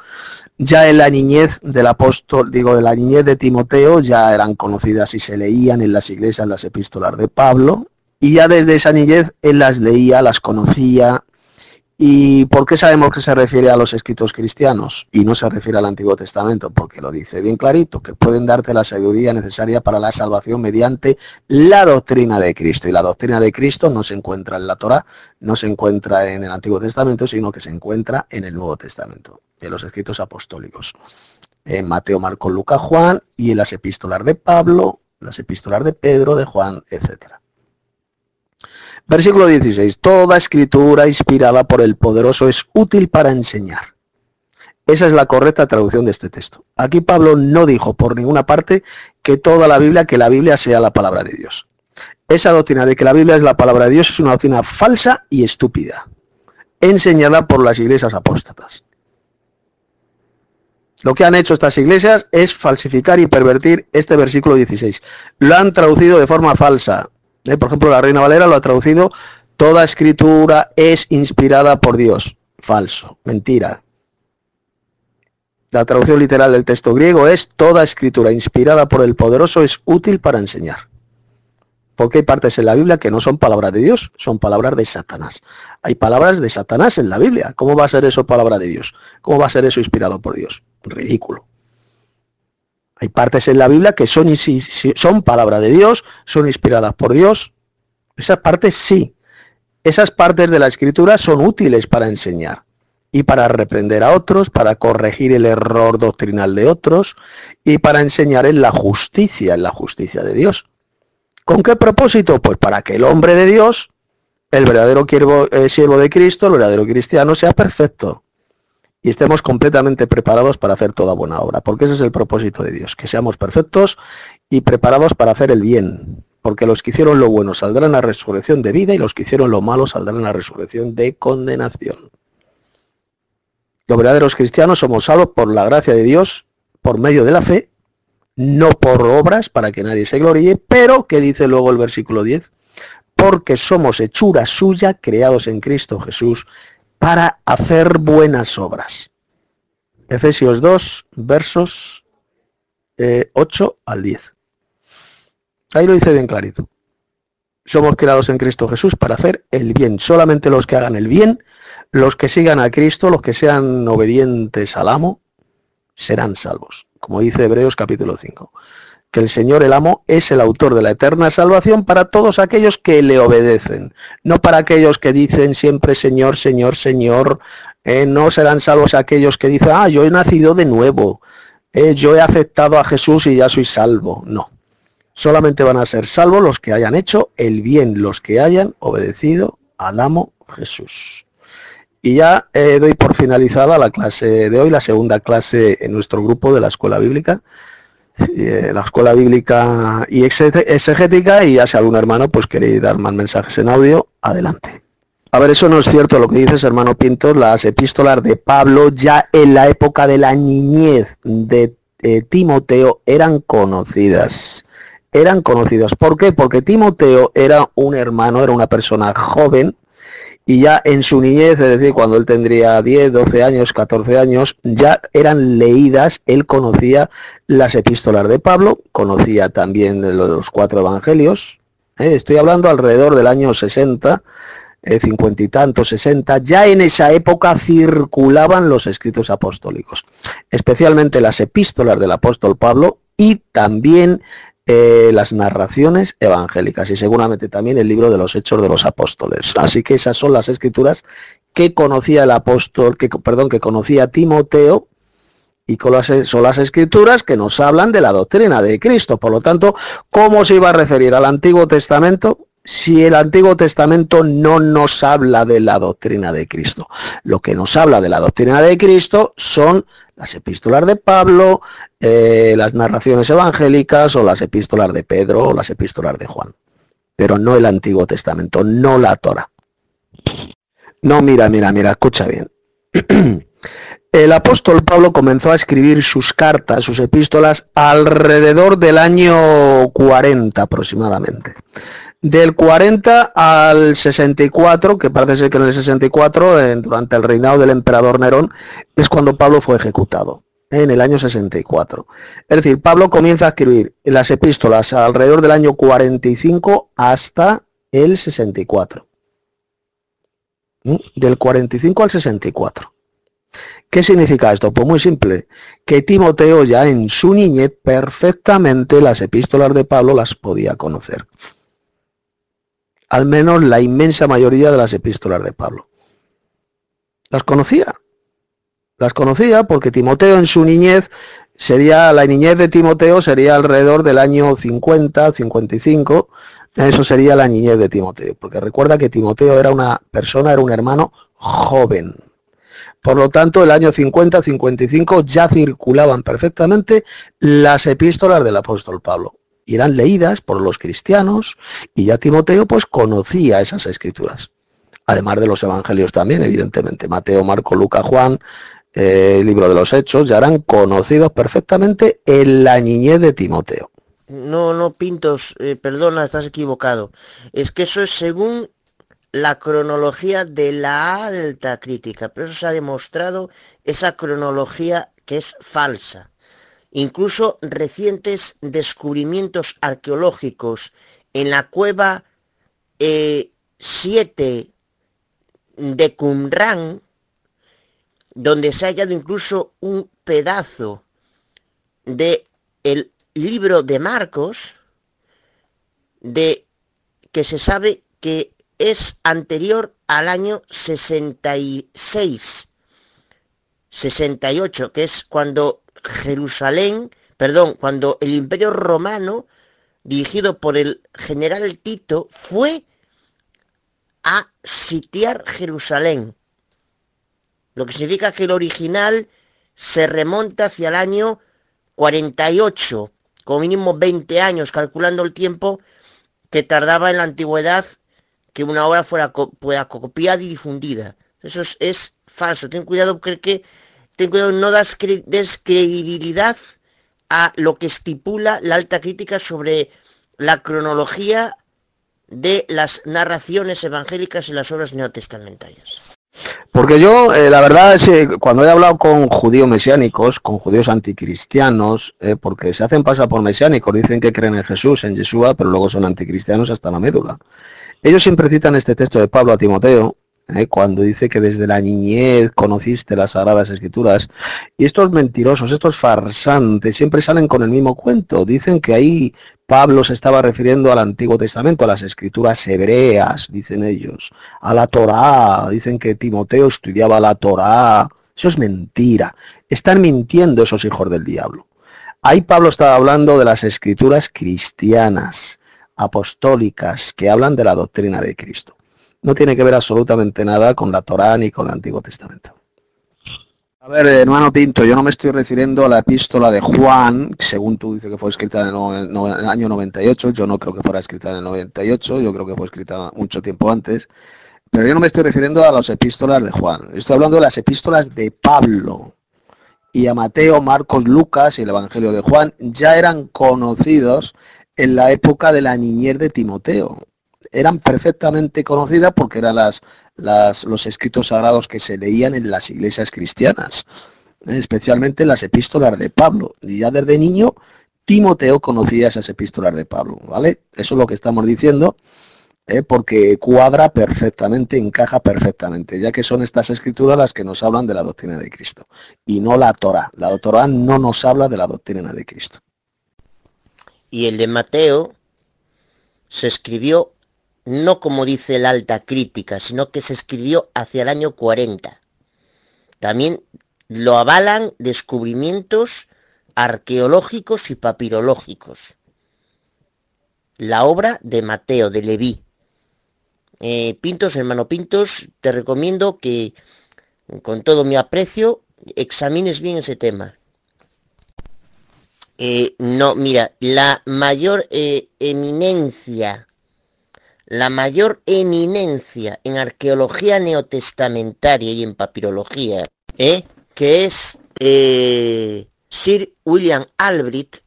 Ya en la niñez del apóstol, digo, de la niñez de Timoteo, ya eran conocidas y se leían en las iglesias las epístolas de Pablo. Y ya desde esa niñez él las leía, las conocía, ¿Y por qué sabemos que se refiere a los escritos cristianos y no se refiere al Antiguo Testamento? Porque lo dice bien clarito, que pueden darte la sabiduría necesaria para la salvación mediante la doctrina de Cristo. Y la doctrina de Cristo no se encuentra en la Torah, no se encuentra en el Antiguo Testamento, sino que se encuentra en el Nuevo Testamento, en los escritos apostólicos. En Mateo, Marco, Lucas, Juan y en las epístolas de Pablo, las epístolas de Pedro, de Juan, etcétera. Versículo 16. Toda escritura inspirada por el poderoso es útil para enseñar. Esa es la correcta traducción de este texto. Aquí Pablo no dijo por ninguna parte que toda la Biblia, que la Biblia sea la palabra de Dios. Esa doctrina de que la Biblia es la palabra de Dios es una doctrina falsa y estúpida, enseñada por las iglesias apóstatas. Lo que han hecho estas iglesias es falsificar y pervertir este versículo 16. Lo han traducido de forma falsa, ¿eh? Por ejemplo, la Reina Valera lo ha traducido, toda escritura es inspirada por Dios. Falso, mentira. La traducción literal del texto griego es, toda escritura inspirada por el poderoso es útil para enseñar. Porque hay partes en la Biblia que no son palabras de Dios, son palabras de Satanás. Hay palabras de Satanás en la Biblia. ¿Cómo va a ser eso palabra de Dios? ¿Cómo va a ser eso inspirado por Dios? Ridículo. Hay partes en la Biblia que son, son palabra de Dios, son inspiradas por Dios. Esas partes sí. Esas partes de la escritura son útiles para enseñar y para reprender a otros, para corregir el error doctrinal de otros y para enseñar en la justicia, en la justicia de Dios. ¿Con qué propósito? Pues para que el hombre de Dios, el verdadero eh, siervo de Cristo, el verdadero cristiano, sea perfecto, y estemos completamente preparados para hacer toda buena obra, porque ese es el propósito de Dios, que seamos perfectos y preparados para hacer el bien, porque los que hicieron lo bueno saldrán a resurrección de vida y los que hicieron lo malo saldrán a resurrección de condenación. Los verdaderos cristianos somos salvos por la gracia de Dios, por medio de la fe, no por obras para que nadie se gloríe, pero, que dice luego el versículo 10, porque somos hechura suya, creados en Cristo Jesús, para hacer buenas obras. Efesios 2, versos 8 eh, al 10. Ahí lo dice bien clarito. Somos creados en Cristo Jesús para hacer el bien. Solamente los que hagan el bien, los que sigan a Cristo, los que sean obedientes al amo, serán salvos. Como dice Hebreos capítulo 5 que el Señor el amo es el autor de la eterna salvación para todos aquellos que le obedecen, no para aquellos que dicen siempre Señor, Señor, Señor, eh, no serán salvos aquellos que dicen, ah, yo he nacido de nuevo, eh, yo he aceptado a Jesús y ya soy salvo. No, solamente van a ser salvos los que hayan hecho el bien, los que hayan obedecido al amo Jesús. Y ya eh, doy por finalizada la clase de hoy, la segunda clase en nuestro grupo de la Escuela Bíblica. Eh, la escuela bíblica y exegética y ya si algún hermano pues queréis dar más mensajes en audio, adelante. A ver, eso no es cierto lo que dices, hermano Pintos, las epístolas de Pablo ya en la época de la niñez de Timoteo eran conocidas. Eran conocidas. ¿Por qué? Porque Timoteo era un hermano, era una persona joven y ya en su niñez, es decir, cuando él tendría 10, 12 años, 14 años, ya eran leídas, él conocía las epístolas de Pablo, conocía también los cuatro evangelios, ¿eh? estoy hablando alrededor del año 60, eh, cincuenta y tantos, 60, ya en esa época circulaban los escritos apostólicos, especialmente las epístolas del apóstol Pablo y también eh, las narraciones evangélicas y seguramente también el libro de los Hechos de los Apóstoles. Así que esas son las escrituras que conocía el apóstol, que, perdón, que conocía Timoteo y son las escrituras que nos hablan de la doctrina de Cristo. Por lo tanto, ¿cómo se iba a referir al Antiguo Testamento? si el Antiguo Testamento no nos habla de la doctrina de Cristo. Lo que nos habla de la doctrina de Cristo son las epístolas de Pablo, eh, las narraciones evangélicas o las epístolas de Pedro o las epístolas de Juan. Pero no el Antiguo Testamento, no la Torah. No, mira, mira, mira, escucha bien. El apóstol Pablo comenzó a escribir sus cartas, sus epístolas, alrededor del año 40 aproximadamente. Del 40 al 64, que parece ser que en el 64, durante el reinado del emperador Nerón, es cuando Pablo fue ejecutado, en el año 64. Es decir, Pablo comienza a escribir las epístolas alrededor del año 45 hasta el 64. ¿Mm? Del 45 al 64. ¿Qué significa esto? Pues muy simple, que Timoteo ya en su niñez perfectamente las epístolas de Pablo las podía conocer al menos la inmensa mayoría de las epístolas de Pablo. Las conocía. Las conocía porque Timoteo en su niñez sería, la niñez de Timoteo sería alrededor del año 50, 55. Eso sería la niñez de Timoteo. Porque recuerda que Timoteo era una persona, era un hermano joven. Por lo tanto, el año 50, 55 ya circulaban perfectamente las epístolas del apóstol Pablo y eran leídas por los cristianos y ya Timoteo pues conocía esas escrituras. Además de los evangelios también, evidentemente. Mateo, Marco, Lucas, Juan, eh, el libro de los Hechos, ya eran conocidos perfectamente en la niñez de Timoteo. No, no, Pintos, eh, perdona, estás equivocado. Es que eso es según la cronología de la alta crítica, pero eso se ha demostrado, esa cronología que es falsa. Incluso recientes descubrimientos arqueológicos en la cueva 7 eh, de Qumran, donde se ha hallado incluso un pedazo de el libro de Marcos, de que se sabe que es anterior al año 66, 68, que es cuando Jerusalén, perdón, cuando el imperio romano, dirigido por el general Tito, fue a sitiar Jerusalén. Lo que significa que el original se remonta hacia el año 48, como mínimo 20 años, calculando el tiempo que tardaba en la antigüedad que una obra fuera, copiada y difundida. Eso es, falso. Ten cuidado porque no das descredibilidad a lo que estipula la alta crítica sobre la cronología de las narraciones evangélicas y las obras neotestamentarias. Porque yo, eh, la verdad es que cuando he hablado con judíos mesiánicos, con judíos anticristianos, eh, porque se hacen pasar por mesiánicos, dicen que creen en Jesús, en Yeshua, pero luego son anticristianos hasta la médula. Ellos siempre citan este texto de Pablo a Timoteo, ¿eh? cuando dice que desde la niñez conociste las sagradas escrituras. Y estos mentirosos, estos farsantes, siempre salen con el mismo cuento. Dicen que ahí Pablo se estaba refiriendo al Antiguo Testamento, a las escrituras hebreas, dicen ellos, a la Torá, dicen que Timoteo estudiaba la Torá. Eso es mentira. Están mintiendo esos hijos del diablo. Ahí Pablo estaba hablando de las escrituras cristianas, apostólicas, que hablan de la doctrina de Cristo no tiene que ver absolutamente nada con la Torá ni con el Antiguo Testamento. A ver, hermano Pinto, yo no me estoy refiriendo a la epístola de Juan, según tú dices que fue escrita en el, año 98, yo no creo que fuera escrita en el 98, yo creo que fue escrita mucho tiempo antes, pero yo no me estoy refiriendo a las epístolas de Juan, estoy hablando de las epístolas de Pablo. Y a Mateo, Marcos, Lucas y el Evangelio de Juan ya eran conocidos en la época de la niñez de Timoteo eran perfectamente conocidas porque eran las, los escritos sagrados que se leían en las iglesias cristianas, especialmente las epístolas de Pablo. Y ya desde niño Timoteo conocía esas epístolas de Pablo, ¿vale? Eso es lo que estamos diciendo. ¿eh? porque cuadra perfectamente, encaja perfectamente, ya que son estas escrituras las que nos hablan de la doctrina de Cristo, y no la Torah. La Torah no nos habla de la doctrina de Cristo. Y el de Mateo se escribió no como dice la alta crítica, sino que se escribió hacia el año 40. También lo avalan descubrimientos arqueológicos y papirológicos. La obra de Mateo, de Leví. Eh, Pintos, hermano Pintos, te recomiendo que, con todo mi aprecio, examines bien ese tema. Eh, no, mira, la mayor eh, eminencia, la mayor eminencia en arqueología neotestamentaria y en papirología, que es Sir William Albrecht,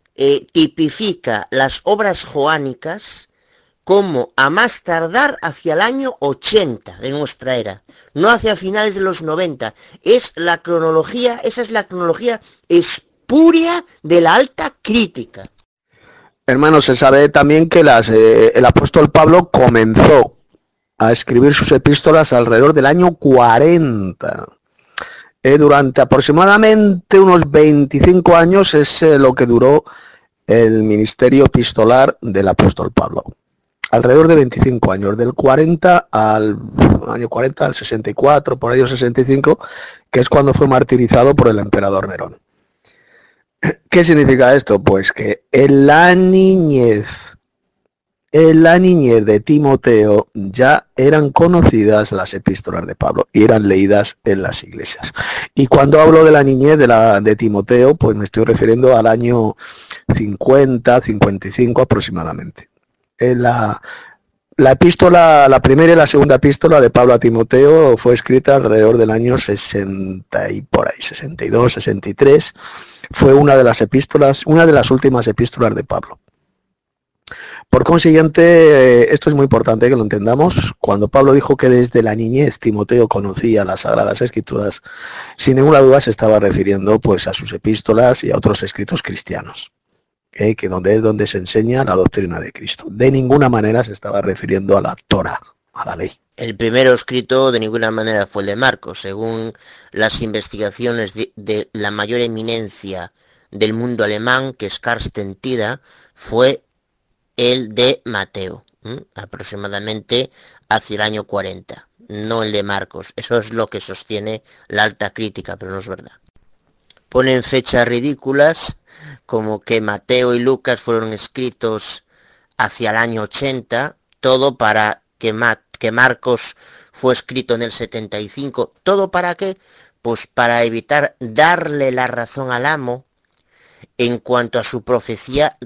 tipifica las obras joánicas como a más tardar hacia el año 80 de nuestra era, no hacia finales de los 90. Es la cronología, esa es la cronología espuria de la alta crítica. Hermano, se sabe también que las, eh, el apóstol Pablo comenzó a escribir sus epístolas alrededor del año 40. Eh, durante aproximadamente unos 25 años es eh, lo que duró el ministerio epistolar del apóstol Pablo alrededor de 25 años, del 40 al año 40 al 64, por ahí 65, que es cuando fue martirizado por el emperador Nerón. ¿Qué significa esto? Pues que en la niñez, en la niñez de Timoteo ya eran conocidas las epístolas de Pablo y eran leídas en las iglesias. Y cuando hablo de la niñez de, la, de Timoteo, pues me estoy refiriendo al año 50, 55 aproximadamente la, la epístola, la primera y la segunda epístola de Pablo a Timoteo fue escrita alrededor del año 60 y por ahí, 62, 63. Fue una de las epístolas, una de las últimas epístolas de Pablo. Por consiguiente, esto es muy importante que lo entendamos. Cuando Pablo dijo que desde la niñez Timoteo conocía las Sagradas Escrituras, sin ninguna duda se estaba refiriendo pues a sus epístolas y a otros escritos cristianos que donde es donde se enseña la doctrina de Cristo. De ninguna manera se estaba refiriendo a la Torah, a la ley. El primero escrito de ninguna manera fue el de Marcos, según las investigaciones de, la mayor eminencia del mundo alemán, que es Karsten Tida, fue el de Mateo, aproximadamente hacia el año 40, no el de Marcos. Eso es lo que sostiene la alta crítica, pero no es verdad. Ponen fechas ridículas como que Mateo y Lucas fueron escritos hacia el año 80, todo para que, Marcos fue escrito en el 75, todo para qué? Pues para evitar darle la razón al amo en cuanto a su profecía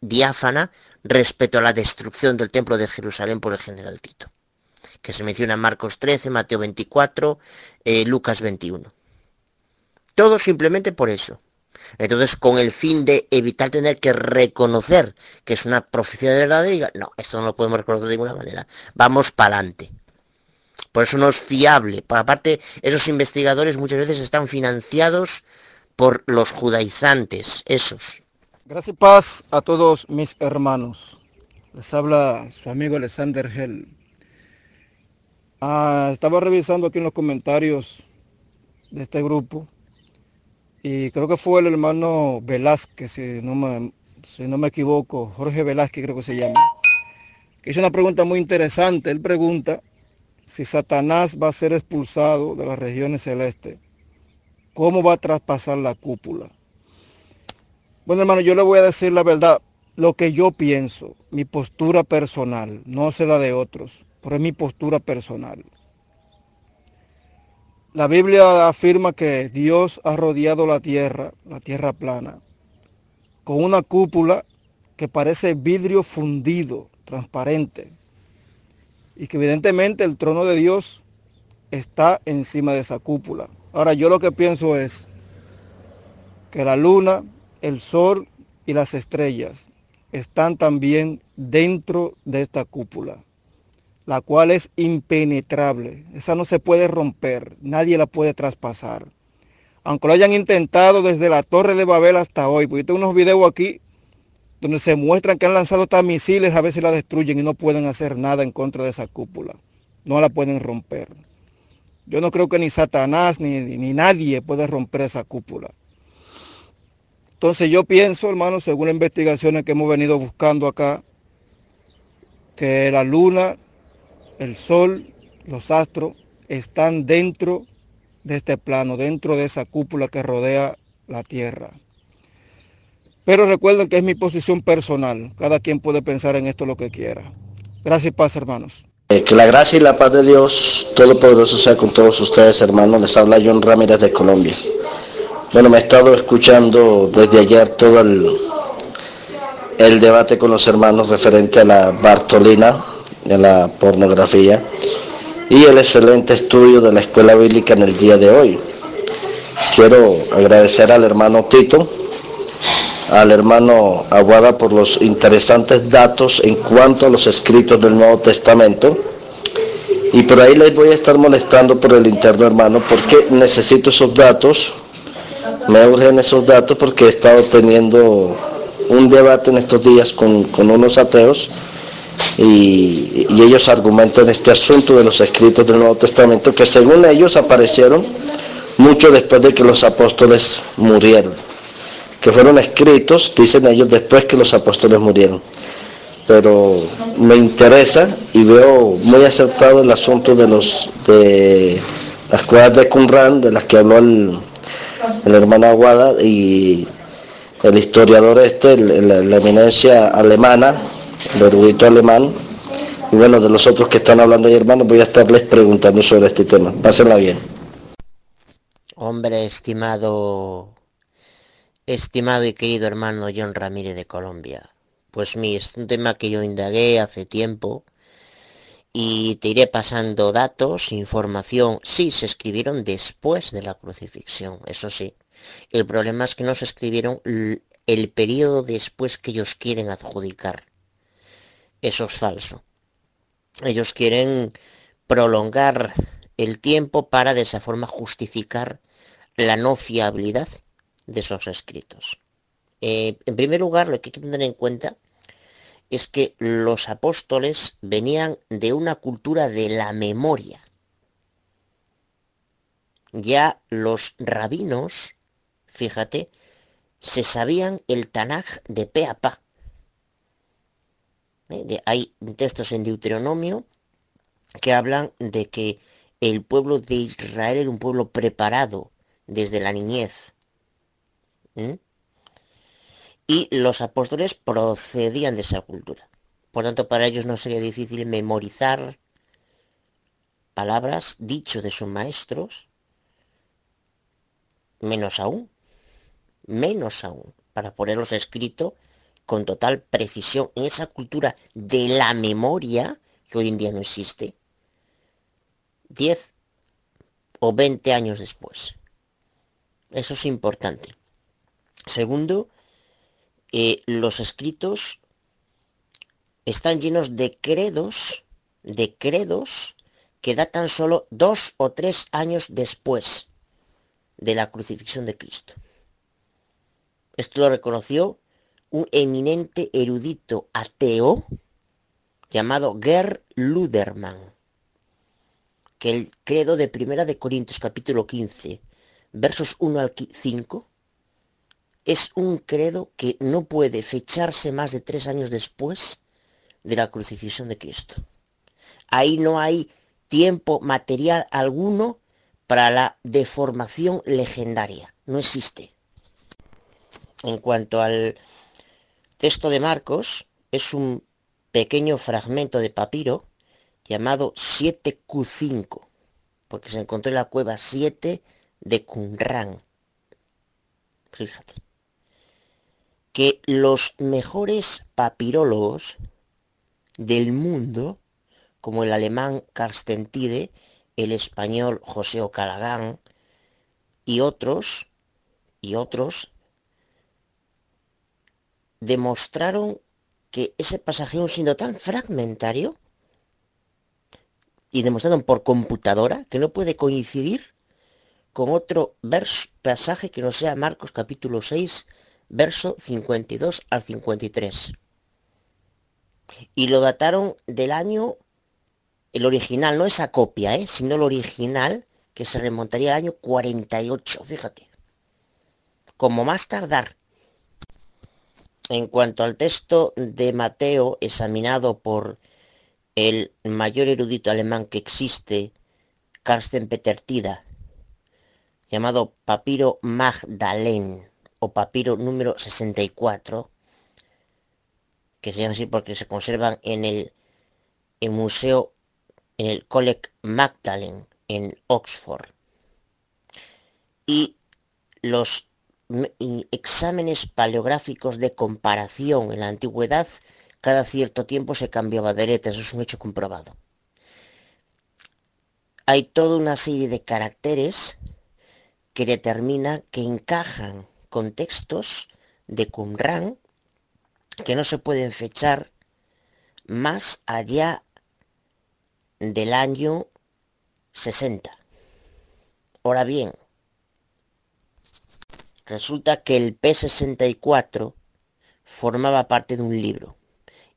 diáfana respecto a la destrucción del templo de Jerusalén por el general Tito, que se menciona en Marcos 13, Mateo 24, eh, Lucas 21. Todo simplemente por eso. Entonces, con el fin de evitar tener que reconocer que es una profecía de verdad, diga, no, esto no lo podemos reconocer de ninguna manera. Vamos para adelante. Por eso no es fiable. Aparte, esos investigadores muchas veces están financiados por los judaizantes, esos. Gracias y paz a todos mis hermanos. Les habla su amigo Alexander Hell. Ah, estaba revisando aquí en los comentarios de este grupo y creo que fue el hermano Velázquez, si no me, si no me equivoco, Jorge Velázquez creo que se llama, que hizo una pregunta muy interesante. Él pregunta si Satanás va a ser expulsado de las regiones celestes, ¿cómo va a traspasar la cúpula? Bueno, hermano, yo le voy a decir la verdad, lo que yo pienso, mi postura personal, no la de otros, pero es mi postura personal. La Biblia afirma que Dios ha rodeado la tierra, la tierra plana, con una cúpula que parece vidrio fundido, transparente, y que evidentemente el trono de Dios está encima de esa cúpula. Ahora yo lo que pienso es que la luna, el sol y las estrellas están también dentro de esta cúpula. La cual es impenetrable. Esa no se puede romper, nadie la puede traspasar. Aunque lo hayan intentado desde la Torre de Babel hasta hoy, porque yo tengo unos videos aquí donde se muestran que han lanzado hasta misiles, a veces la destruyen y no pueden hacer nada en contra de esa cúpula. No la pueden romper. Yo no creo que ni Satanás ni, ni nadie puede romper esa cúpula. Entonces yo pienso, hermano, según las investigaciones que hemos venido buscando acá, que la luna, el sol, los astros están dentro de este plano, dentro de esa cúpula que rodea la Tierra. Pero recuerden que es mi posición personal. Cada quien puede pensar en esto lo que quiera. Gracias y paz, hermanos. Eh, que la gracia y la paz de Dios Todopoderoso sea con todos ustedes, hermanos. Les habla John Ramírez de Colombia. Bueno, me he estado escuchando desde ayer todo el, el debate con los hermanos referente a la Bartolina, a la pornografía, y el excelente estudio de la escuela bíblica en el día de hoy. Quiero agradecer al hermano Tito al hermano Aguada por los interesantes datos en cuanto a los escritos del Nuevo Testamento. Y por ahí les voy a estar molestando por el interno hermano porque necesito esos datos. Me urgen esos datos porque he estado teniendo un debate en estos días con, unos ateos y, ellos argumentan este asunto de los escritos del Nuevo Testamento que según ellos aparecieron mucho después de que los apóstoles murieron que fueron escritos, dicen ellos, después que los apóstoles murieron. Pero me interesa y veo muy acertado el asunto de los de las cuevas de Qumran, de las que habló el, hermano Aguada y el historiador este, la eminencia alemana, el alemán, y bueno, de los otros que están hablando ahí, hermanos, voy a estarles preguntando sobre este tema. Pásenla bien. Hombre, estimado Estimado y querido hermano John Ramírez de Colombia, pues mi es un tema que yo indagué hace tiempo y te iré pasando datos, información. Sí, se escribieron después de la crucifixión, eso sí. El problema es que no se escribieron el periodo después que ellos quieren adjudicar. Eso es falso. Ellos quieren prolongar el tiempo para de esa forma justificar la no fiabilidad de esos escritos. Eh, en primer lugar, lo que hay que tener en cuenta es que los apóstoles venían de una cultura de la memoria. Ya los rabinos, fíjate, se sabían el Tanaj de pe a pa. Eh, hay textos en Deuteronomio que hablan de que el pueblo de Israel era un pueblo preparado desde la niñez. Y los apóstoles procedían de esa cultura. Por tanto, para ellos no sería difícil memorizar palabras dicho de sus maestros, menos aún, menos aún, para ponerlos escrito con total precisión en esa cultura de la memoria que hoy en día no existe, 10 o 20 años después. Eso es importante. Segundo, eh, los escritos están llenos de credos, de credos que datan solo dos o tres años después de la crucifixión de Cristo. Esto lo reconoció un eminente erudito ateo llamado Ger Luderman, que el credo de Primera de Corintios capítulo 15, versos 1 al 5, es un credo que no puede fecharse más de tres años después de la crucifixión de Cristo. Ahí no hay tiempo material alguno para la deformación legendaria. No existe. En cuanto al texto de Marcos, es un pequeño fragmento de papiro llamado 7Q5, porque se encontró en la cueva 7 de Qumran. Fíjate que los mejores papirólogos del mundo, como el alemán Karstentide, el español José Ocalagán y otros, y otros, demostraron que ese pasaje, siendo tan fragmentario, y demostraron por computadora que no puede coincidir con otro verso, pasaje que no sea Marcos capítulo 6, verso 52 al 53. Y lo dataron del año, el original, no esa copia, ¿eh? sino el original, que se remontaría al año 48, fíjate. Como más tardar. En cuanto al texto de Mateo, examinado por el mayor erudito alemán que existe, Carsten Peter Tida, llamado Papiro Magdalene o Papiro número 64, que se llama así porque se conservan en el, el museo, en el College Magdalen en Oxford. Y los exámenes paleográficos de comparación en la antigüedad, cada cierto tiempo se cambiaba de letra, eso es un hecho comprobado. Hay toda una serie de caracteres que determina que encajan con textos de Qumran que no se pueden fechar más allá del año 60. Ahora bien, resulta que el P64 formaba parte de un libro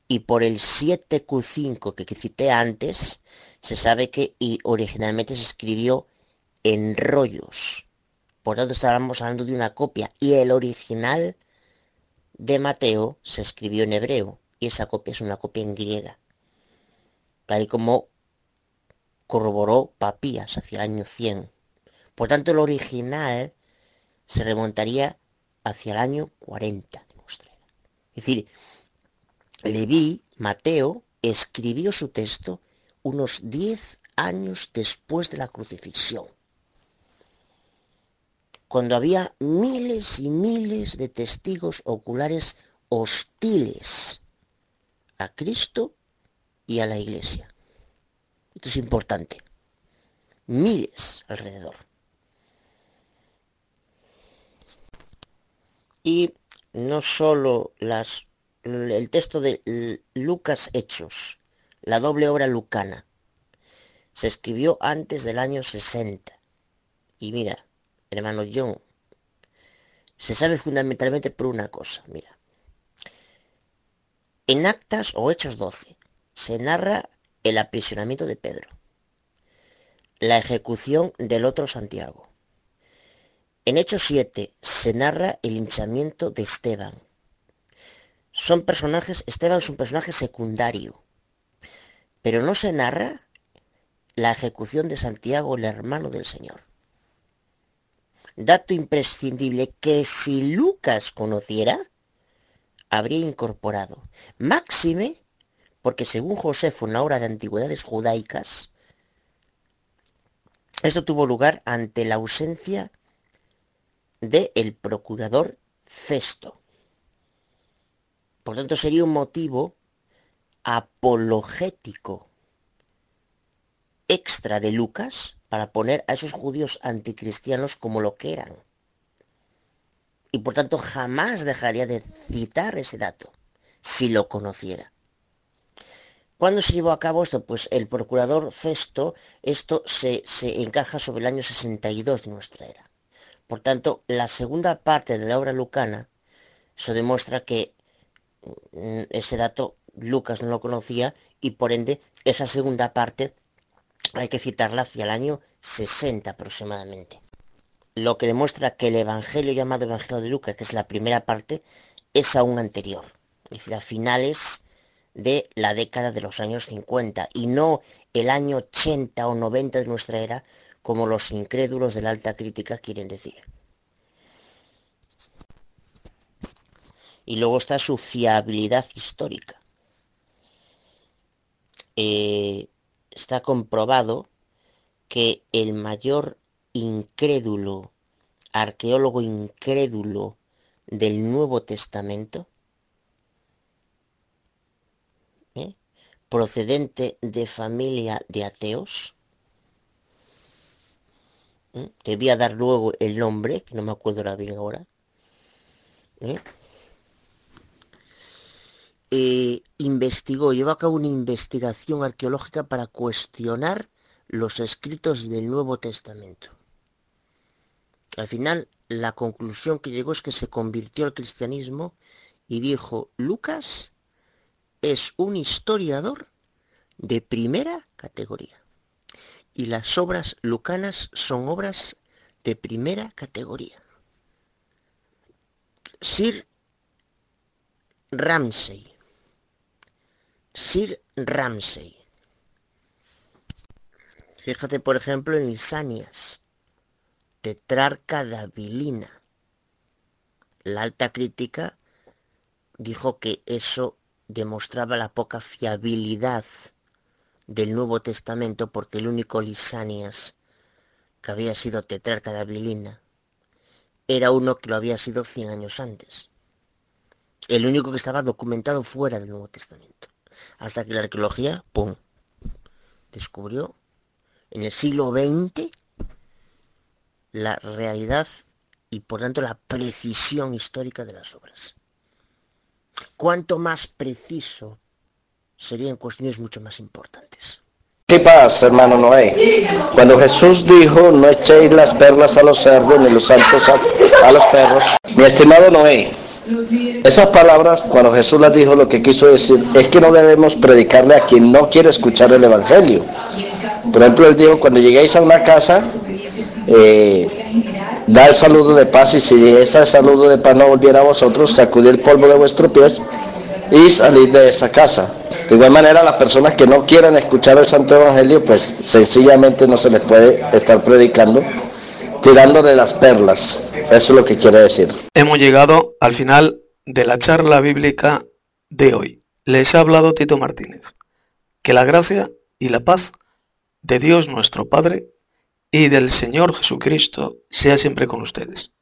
y por el 7Q5 que cité antes se sabe que y originalmente se escribió en rollos. Por tanto estábamos hablando de una copia y el original de Mateo se escribió en hebreo y esa copia es una copia en griega. Tal y como corroboró Papías hacia el año 100. Por tanto, el original se remontaría hacia el año 40 de nuestra era. Es decir, Leví, Mateo, escribió su texto unos 10 años después de la crucifixión, cuando había miles y miles de testigos oculares hostiles a Cristo y a la iglesia. Esto es importante. Miles alrededor. Y no solo las, el texto de Lucas Hechos, la doble obra lucana, se escribió antes del año 60. Y mira, hermano John, se sabe fundamentalmente por una cosa, mira. En Actas o Hechos 12 se narra el aprisionamiento de Pedro, la ejecución del otro Santiago. En Hechos 7 se narra el hinchamiento de Esteban. Son personajes, Esteban es un personaje secundario, pero no se narra la ejecución de Santiago, el hermano del Señor. Dato imprescindible que si Lucas conociera, habría incorporado. Máxime porque según Josefo en la obra de antigüedades judaicas, esto tuvo lugar ante la ausencia del el procurador Festo. Por tanto, sería un motivo apologético extra de Lucas para poner a esos judíos anticristianos como lo que eran. Y por tanto jamás dejaría de citar ese dato, si lo conociera. ¿Cuándo se llevó a cabo esto? Pues el procurador Festo, esto se, encaja sobre el año 62 de nuestra era. Por tanto, la segunda parte de la obra lucana, eso demuestra que mm, ese dato Lucas no lo conocía y por ende esa segunda parte hay que citarla hacia el año 60 aproximadamente. Lo que demuestra que el Evangelio llamado Evangelio de Lucas, que es la primera parte, es aún anterior. Es decir, a finales de la década de los años 50 y no el año 80 o 90 de nuestra era como los incrédulos de la alta crítica quieren decir. Y luego está su fiabilidad histórica. Eh, está comprobado que el mayor incrédulo, arqueólogo incrédulo del Nuevo Testamento, ¿eh? procedente de familia de ateos, ¿eh? te voy a dar luego el nombre, que no me acuerdo ahora bien ahora, ¿eh? eh, investigó, llevó a cabo una investigación arqueológica para cuestionar los escritos del Nuevo Testamento. Al final, la conclusión que llegó es que se convirtió al cristianismo y dijo, Lucas es un historiador de primera categoría. Y las obras lucanas son obras de primera categoría. Sir Ramsey. Sir Ramsey. Fíjate, por ejemplo, en Lisanias, tetrarca de Abilina. La alta crítica dijo que eso demostraba la poca fiabilidad del Nuevo Testamento porque el único Lisanias que había sido tetrarca de Abilina era uno que lo había sido 100 años antes. El único que estaba documentado fuera del Nuevo Testamento. Hasta que la arqueología, ¡pum!, descubrió en el siglo XX la realidad y por tanto la precisión histórica de las obras. Cuanto más preciso serían cuestiones mucho más importantes. ¿Qué pasa, hermano Noé? Cuando Jesús dijo, no echéis las perlas a los cerdos ni los santos a, a los perros, mi estimado Noé, esas palabras, cuando Jesús las dijo, lo que quiso decir es que no debemos predicarle a quien no quiere escuchar el Evangelio. Por ejemplo, él dijo, cuando lleguéis a una casa, eh, da el saludo de paz y si ese saludo de paz no volviera a vosotros, sacudid el polvo de vuestros pies y salid de esa casa. De igual manera, las personas que no quieran escuchar el Santo Evangelio, pues sencillamente no se les puede estar predicando, tirándole las perlas. Eso es lo que quiere decir. Hemos llegado al final de la charla bíblica de hoy. Les ha hablado Tito Martínez. Que la gracia y la paz de Dios nuestro Padre y del Señor Jesucristo sea siempre con ustedes.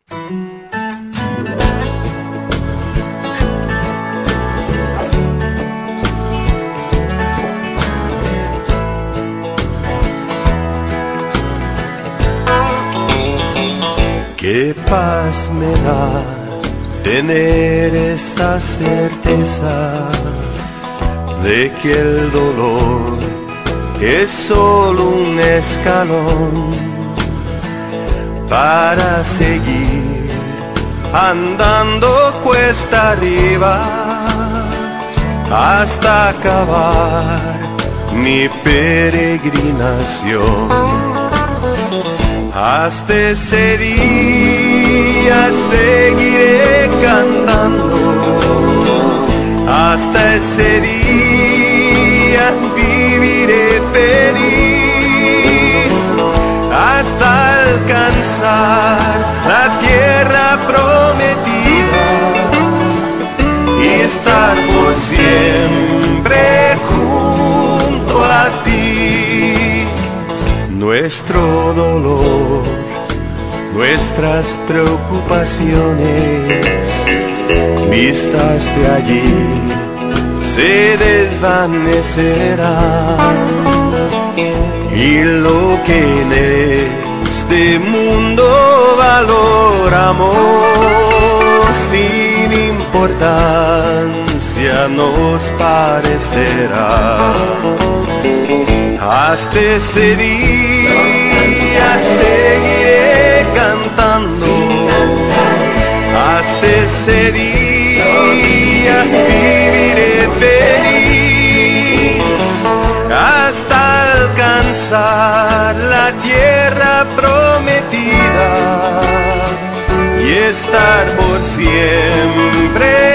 Qué paz me da tener esa certeza de que el dolor es solo un escalón para seguir andando cuesta arriba hasta acabar mi peregrinación. Hasta ese día seguiré cantando. Hasta ese día viviré feliz. Hasta alcanzar la tierra prometida y estar por siempre Nuestro dolor, nuestras preocupaciones, vistas de allí, se desvanecerán. Y lo que en este mundo valoramos sin nos parecerá. Hasta ese día seguiré cantando. Hasta ese día viviré feliz. Hasta alcanzar la tierra prometida y estar por siempre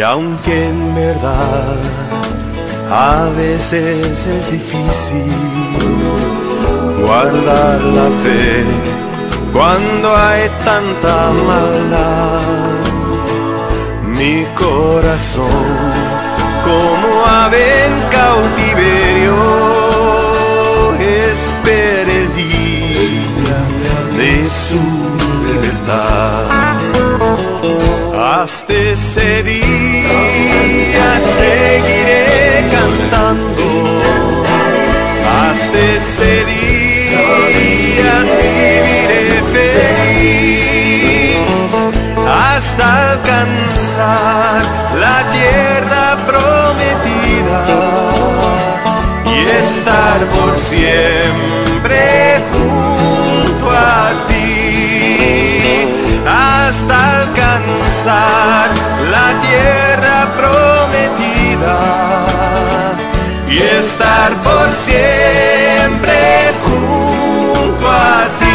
Y aunque en verdad a veces es difícil guardar la fe cuando hay tanta maldad, mi corazón como ave en cautiverio espera el día de su libertad. Hasta ese día ese día viviré feliz hasta alcanzar la tierra prometida y estar por siempre junto a ti hasta alcanzar la tierra prometida y estar por siempre siempre junto a ti.